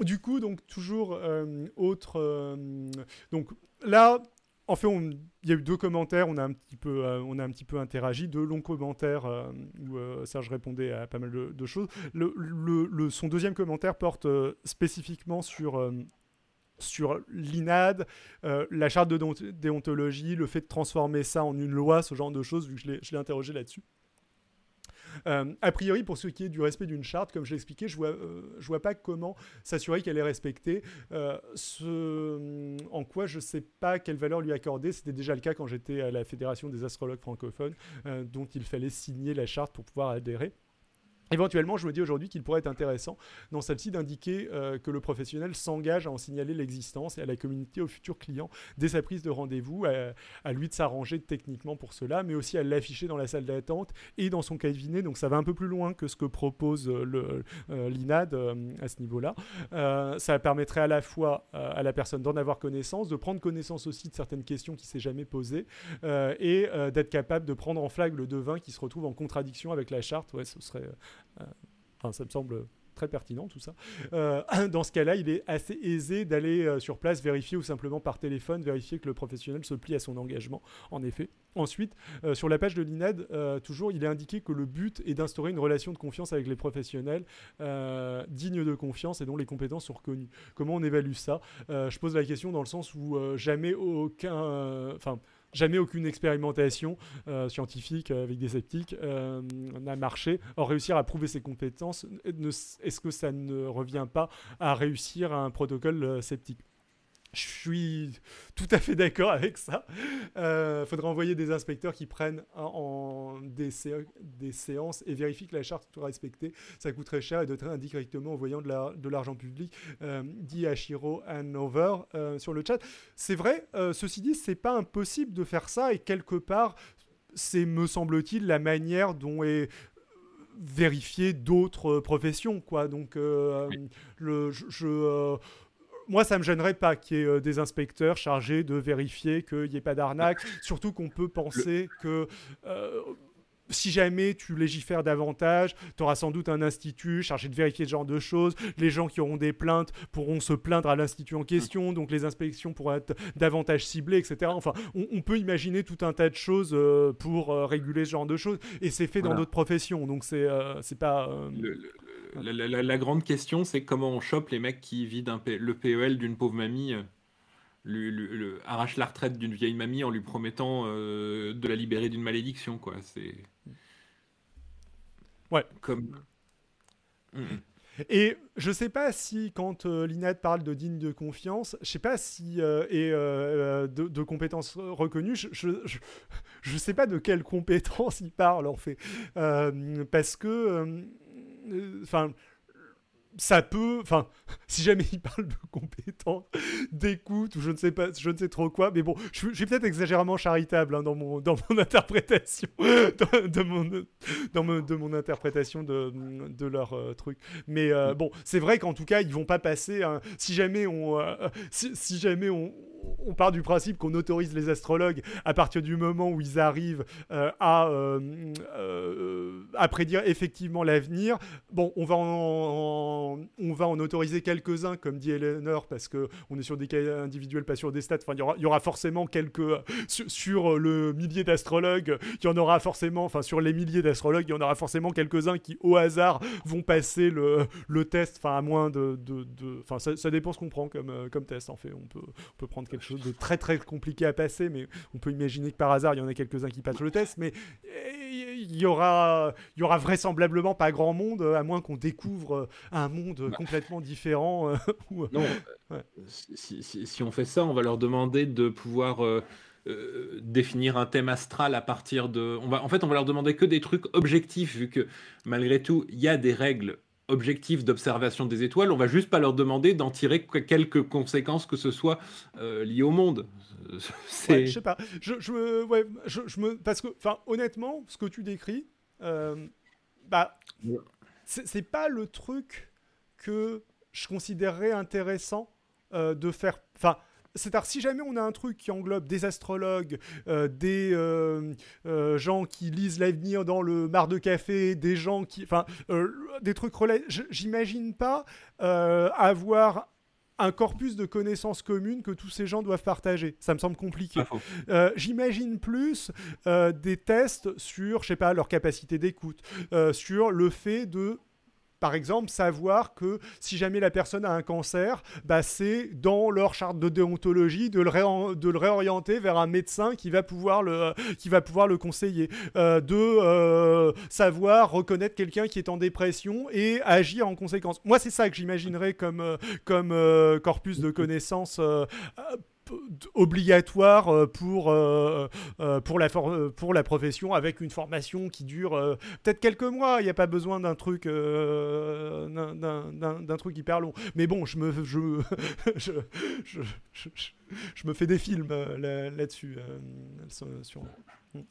Du coup, donc toujours euh, autre. Euh, donc là, en fait, il y a eu deux commentaires, on a un petit peu, on a un petit peu interagi, deux longs commentaires où Serge répondait à pas mal de, choses. Le, le, son deuxième commentaire porte spécifiquement sur sur l'INAD, euh, la charte de déontologie, le fait de transformer ça en une loi, ce genre de choses, vu que je l'ai interrogé là-dessus. Euh, a priori, pour ce qui est du respect d'une charte, comme je l'ai expliqué, je vois, euh, je vois pas comment s'assurer qu'elle est respectée. ce, en quoi je sais pas quelle valeur lui accorder. C'était déjà le cas quand j'étais à la Fédération des astrologues francophones, dont il fallait signer la charte pour pouvoir adhérer. Éventuellement, je me dis aujourd'hui qu'il pourrait être intéressant dans celle-ci d'indiquer euh, que le professionnel s'engage à en signaler l'existence et à la communauté, aux futurs clients, dès sa prise de rendez-vous, à, lui de s'arranger techniquement pour cela, mais aussi à l'afficher dans la salle d'attente et dans son cabinet. Donc ça va un peu plus loin que ce que propose euh, euh, l'INAD à ce niveau-là. ça permettrait à la fois à la personne d'en avoir connaissance, de prendre connaissance aussi de certaines questions qui s'est jamais posées et d'être capable de prendre en flag le devin qui se retrouve en contradiction avec la charte. Ouais, ce serait enfin, ça me semble très pertinent tout ça. Euh, dans ce cas-là, il est assez aisé d'aller euh, sur place vérifier ou simplement par téléphone vérifier que le professionnel se plie à son engagement, en effet. Ensuite, sur la page de l'INAD, toujours, il est indiqué que le but est d'instaurer une relation de confiance avec les professionnels dignes de confiance et dont les compétences sont reconnues. Comment on évalue ça? Je pose la question dans le sens où jamais aucun... Enfin, jamais aucune expérimentation euh, scientifique avec des sceptiques euh, n'a marché. Or, réussir à prouver ses compétences, est-ce que ça ne revient pas à réussir un protocole euh, sceptique? Je suis tout à fait d'accord avec ça. Il euh, faudrait envoyer des inspecteurs qui prennent en, des, séances et vérifient que la charte soit respectée. Ça coûterait cher et de très indirectement en voyant de l'argent public, euh, dit Ashiro Hanover euh, sur le chat. C'est vrai, ceci dit, c'est pas impossible de faire ça et quelque part, c'est, me semble-t-il, la manière dont est vérifié d'autres professions. Quoi. Donc, le, je moi, ça me gênerait pas qu'il y ait euh, des inspecteurs chargés de vérifier qu'il n'y ait pas d'arnaque. Surtout qu'on peut penser que euh, si jamais tu légifères davantage, tu auras sans doute un institut chargé de vérifier ce genre de choses. Les gens qui auront des plaintes pourront se plaindre à l'institut en question, donc les inspections pourront être davantage ciblées, etc. Enfin, on, peut imaginer tout un tas de choses euh, pour réguler ce genre de choses, et c'est fait dans d'autres professions, donc c'est c'est pas. La, grande question, c'est comment on chope les mecs qui vident le PEL d'une pauvre mamie, euh, lui, arrache la retraite d'une vieille mamie en lui promettant euh, de la libérer d'une malédiction, quoi. C'est. Ouais. Comme. Mm, mm. Et je sais pas si, quand euh, l'INAD parle de digne de confiance, je sais pas si et de, compétences reconnues, je, je, sais pas de quelles compétences il parle en fait, parce que euh, enfin ça peut, enfin, si jamais il parle de compétences, d'écoute ou je ne sais pas, je ne sais trop quoi, mais bon, je, suis peut-être exagérément charitable hein, dans mon dans mon interprétation, de, mon de mon interprétation de, de leur euh, truc. Mais euh, bon, c'est vrai qu'en tout cas, ils vont pas passer. si jamais on, si, jamais on on part du principe qu'on autorise les astrologues à partir du moment où ils arrivent euh, à, euh, euh, à prédire effectivement l'avenir. Bon, on va en, on va en autoriser quelques-uns, comme dit Eleanor, parce qu'on est sur des cas individuels, pas sur des stats. Enfin, il y aura, forcément quelques... Sur, le millier d'astrologues, il y en aura forcément... Enfin, sur les milliers d'astrologues, il y en aura forcément quelques-uns qui, au hasard, vont passer le, test, enfin, à moins de... Enfin, ça, ça, dépend ce qu'on prend comme, comme test, en fait. On peut, on peut prendre quelque chose de très très compliqué à passer, mais on peut imaginer que par hasard, il y en a quelques-uns qui passent le test, mais il y aura, il y aura vraisemblablement pas grand monde, à moins qu'on découvre un monde bah. complètement différent. non, si, si, on fait ça, on va leur demander de pouvoir... Euh, euh, définir un thème astral à partir de. On va, en fait, on va leur demander que des trucs objectifs, vu que malgré tout, il y a des règles objectif d'observation des étoiles, on va juste pas leur demander d'en tirer quelques conséquences que ce soit euh, liées au monde. Je sais pas. Je, ouais, je, me, parce que, enfin, honnêtement, ce que tu décris, euh, bah, c'est pas le truc que je considérerais intéressant euh, de faire. Enfin, c'est-à-dire, si jamais on a un truc qui englobe des astrologues, euh, des euh, euh, gens qui lisent l'avenir dans le mar de café, des gens qui. Enfin, des trucs relais. J'imagine pas avoir un corpus de connaissances communes que tous ces gens doivent partager. Ça me semble compliqué. J'imagine plus des tests sur, je sais pas, leur capacité d'écoute, sur le fait de par exemple, savoir que si jamais la personne a un cancer, bah, c'est dans leur charte de déontologie de le, réorienter vers un médecin qui va pouvoir le, conseiller. Euh, de euh, savoir reconnaître quelqu'un qui est en dépression et agir en conséquence. Moi, c'est ça que j'imaginerais comme, euh, corpus de connaissances obligatoire pour, pour, la pour la profession avec une formation qui dure peut-être quelques mois. Il n'y a pas besoin d'un truc, d'un truc hyper long. Mais bon, je me, je, je, je, je me fais des films là-dessus. sur... Hmm.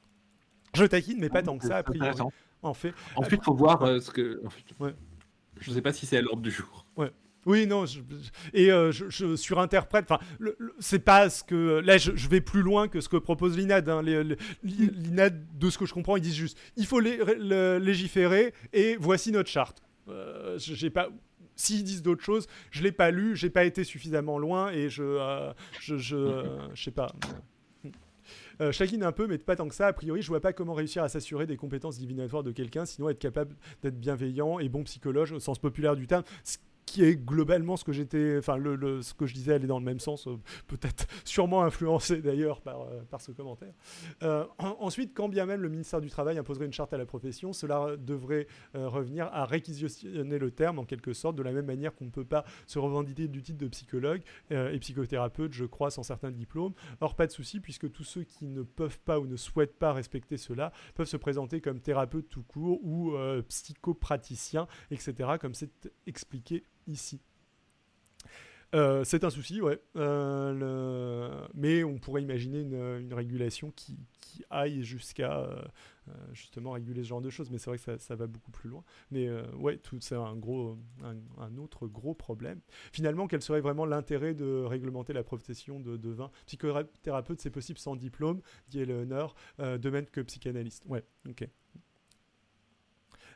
Je taquine, mais pas tant que ça, a priori. En fait. Ensuite, il faut voir ce que. Je ne sais pas si c'est à l'ordre du jour. Ouais. Oui, non, et euh, je, surinterprète. Enfin, c'est pas ce que. Là, je, vais plus loin que ce que propose l'INAD. Hein. L'INAD, de ce que je comprends, ils disent juste il faut légiférer et voici notre charte. Euh, j'ai pas. S'ils disent d'autres choses, je l'ai pas lu, j'ai pas été suffisamment loin et je, euh, je, je, euh, sais pas. Euh, un peu, mais pas tant que ça. A priori, je vois pas comment réussir à s'assurer des compétences divinatoires de quelqu'un, sinon être capable d'être bienveillant et bon psychologue au sens populaire du terme qui est globalement ce que j'étais, enfin le, ce que je disais, aller dans le même sens, euh, peut-être sûrement influencé d'ailleurs par, euh, par ce commentaire. Euh, ensuite, quand bien même le ministère du Travail imposerait une charte à la profession, cela devrait revenir à réquisitionner le terme en quelque sorte, de la même manière qu'on ne peut pas se revendiquer du titre de psychologue et psychothérapeute, je crois, sans certains diplômes. Or, pas de souci, puisque tous ceux qui ne peuvent pas ou ne souhaitent pas respecter cela peuvent se présenter comme thérapeute tout court ou psychopraticien, etc., comme c'est expliqué ici. Euh, c'est un souci, ouais. Euh, mais on pourrait imaginer une, régulation qui, aille jusqu'à euh, justement réguler ce genre de choses. Mais c'est vrai que ça, va beaucoup plus loin. Mais ouais, tout c'est un un, autre gros problème. Finalement, quel serait vraiment l'intérêt de réglementer la profession de, de vin? Psychothérapeute, c'est possible sans diplôme, dit Eleanor, de même que psychanalyste. Ouais, ok.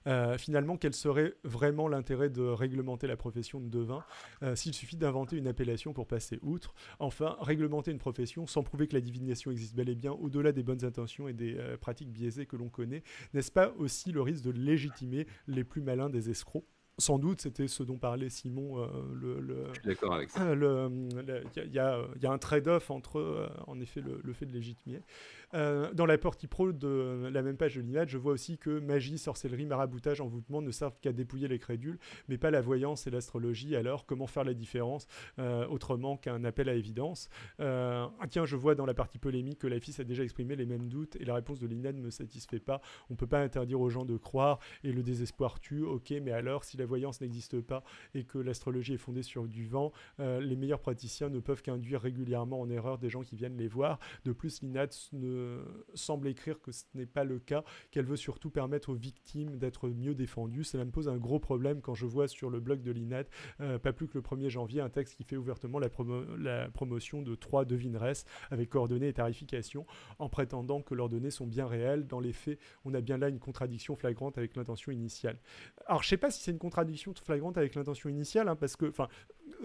Euh, finalement, quel serait vraiment l'intérêt de réglementer la profession de devin euh, s'il suffit d'inventer une appellation pour passer outre Enfin, réglementer une profession sans prouver que la divination existe bel et bien au-delà des bonnes intentions et des euh, pratiques biaisées que l'on connaît, n'est-ce pas aussi le risque de légitimer les plus malins des escrocs? Sans doute, c'était ce dont parlait Simon. le, Je suis d'accord avec ça. Il y, a un trade-off entre, en effet, le, fait de légitimer. Euh, dans la partie pro de la même page de l'image, je vois aussi que magie, sorcellerie, maraboutage, envoûtement ne servent qu'à dépouiller les crédules, mais pas la voyance et l'astrologie. Alors, comment faire la différence euh, autrement qu'un appel à évidence? Euh, Tiens, je vois dans la partie polémique que la fille a déjà exprimé les mêmes doutes et la réponse de l'INA ne me satisfait pas. On peut pas interdire aux gens de croire et le désespoir tue. Ok, mais alors, si la voyance n'existe pas et que l'astrologie est fondée sur du vent, les meilleurs praticiens ne peuvent qu'induire régulièrement en erreur des gens qui viennent les voir. De plus, l'INAD ne semble écrire que ce n'est pas le cas, qu'elle veut surtout permettre aux victimes d'être mieux défendues. Cela me pose un gros problème quand je vois sur le blog de l'INAT, euh, pas plus que le 1er janvier, un texte qui fait ouvertement la, promotion de trois devineresses avec coordonnées et tarification, en prétendant que leurs données sont bien réelles. Dans les faits, on a bien là une contradiction flagrante avec l'intention initiale. Alors, je sais pas si c'est une contradiction flagrante avec l'intention initiale, hein, parce que, enfin,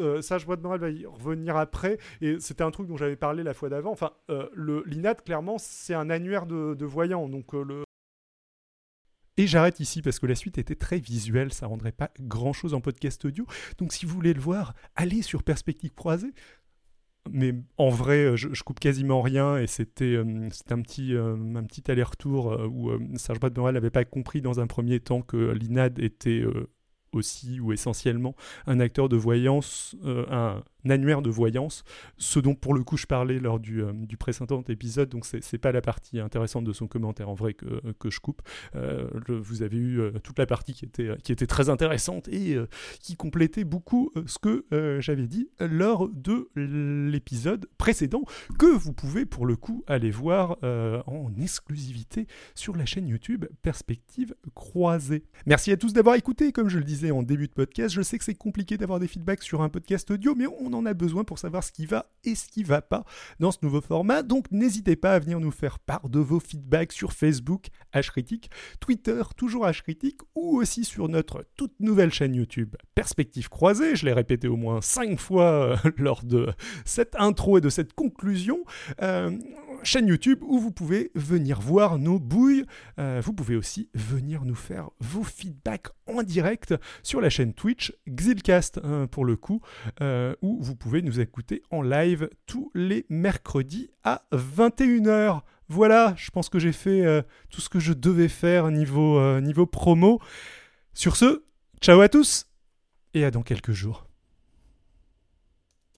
euh, ça, je va y revenir après, et c'était un truc dont j'avais parlé la fois d'avant. Enfin, euh, le l'INAT, clairement, c'est un annuaire de, voyants, donc euh, le. Et j'arrête ici parce que la suite était très visuelle, ça rendrait pas grand chose en podcast audio. Donc si vous voulez le voir, allez sur Perspective Croisée. Mais en vrai, je, coupe quasiment rien et c'était un petit, un petit aller-retour où Serge Brad n'avait pas compris dans un premier temps que l'INAD était aussi ou essentiellement un acteur de voyance, euh, annuaire de voyance, ce dont pour le coup je parlais lors du, euh, du précédent épisode, donc c'est pas la partie intéressante de son commentaire en vrai que, que je coupe. Euh, vous avez eu toute la partie qui était, qui était très intéressante et qui complétait beaucoup ce que j'avais dit lors de l'épisode précédent, que vous pouvez pour le coup aller voir en exclusivité sur la chaîne YouTube Perspective Croisée. Merci à tous d'avoir écouté, comme je le disais en début de podcast, je sais que c'est compliqué d'avoir des feedbacks sur un podcast audio, mais on en a besoin pour savoir ce qui va et ce qui va pas dans ce nouveau format. Donc n'hésitez pas à venir nous faire part de vos feedbacks sur Facebook, H-Critique, Twitter, toujours H-Critique, ou aussi sur notre toute nouvelle chaîne YouTube, Perspective Croisée. Je l'ai répété au moins 5 fois euh, lors de cette intro et de cette conclusion. Euh, chaîne YouTube où vous pouvez venir voir nos bouilles. Euh, vous pouvez aussi venir nous faire vos feedbacks en direct sur la chaîne Twitch Xilcast hein, pour le coup, euh, où vous pouvez nous écouter en live tous les mercredis à 21h. Voilà, je pense que j'ai fait euh, tout ce que je devais faire niveau, niveau promo. Sur ce, ciao à tous et à dans quelques jours.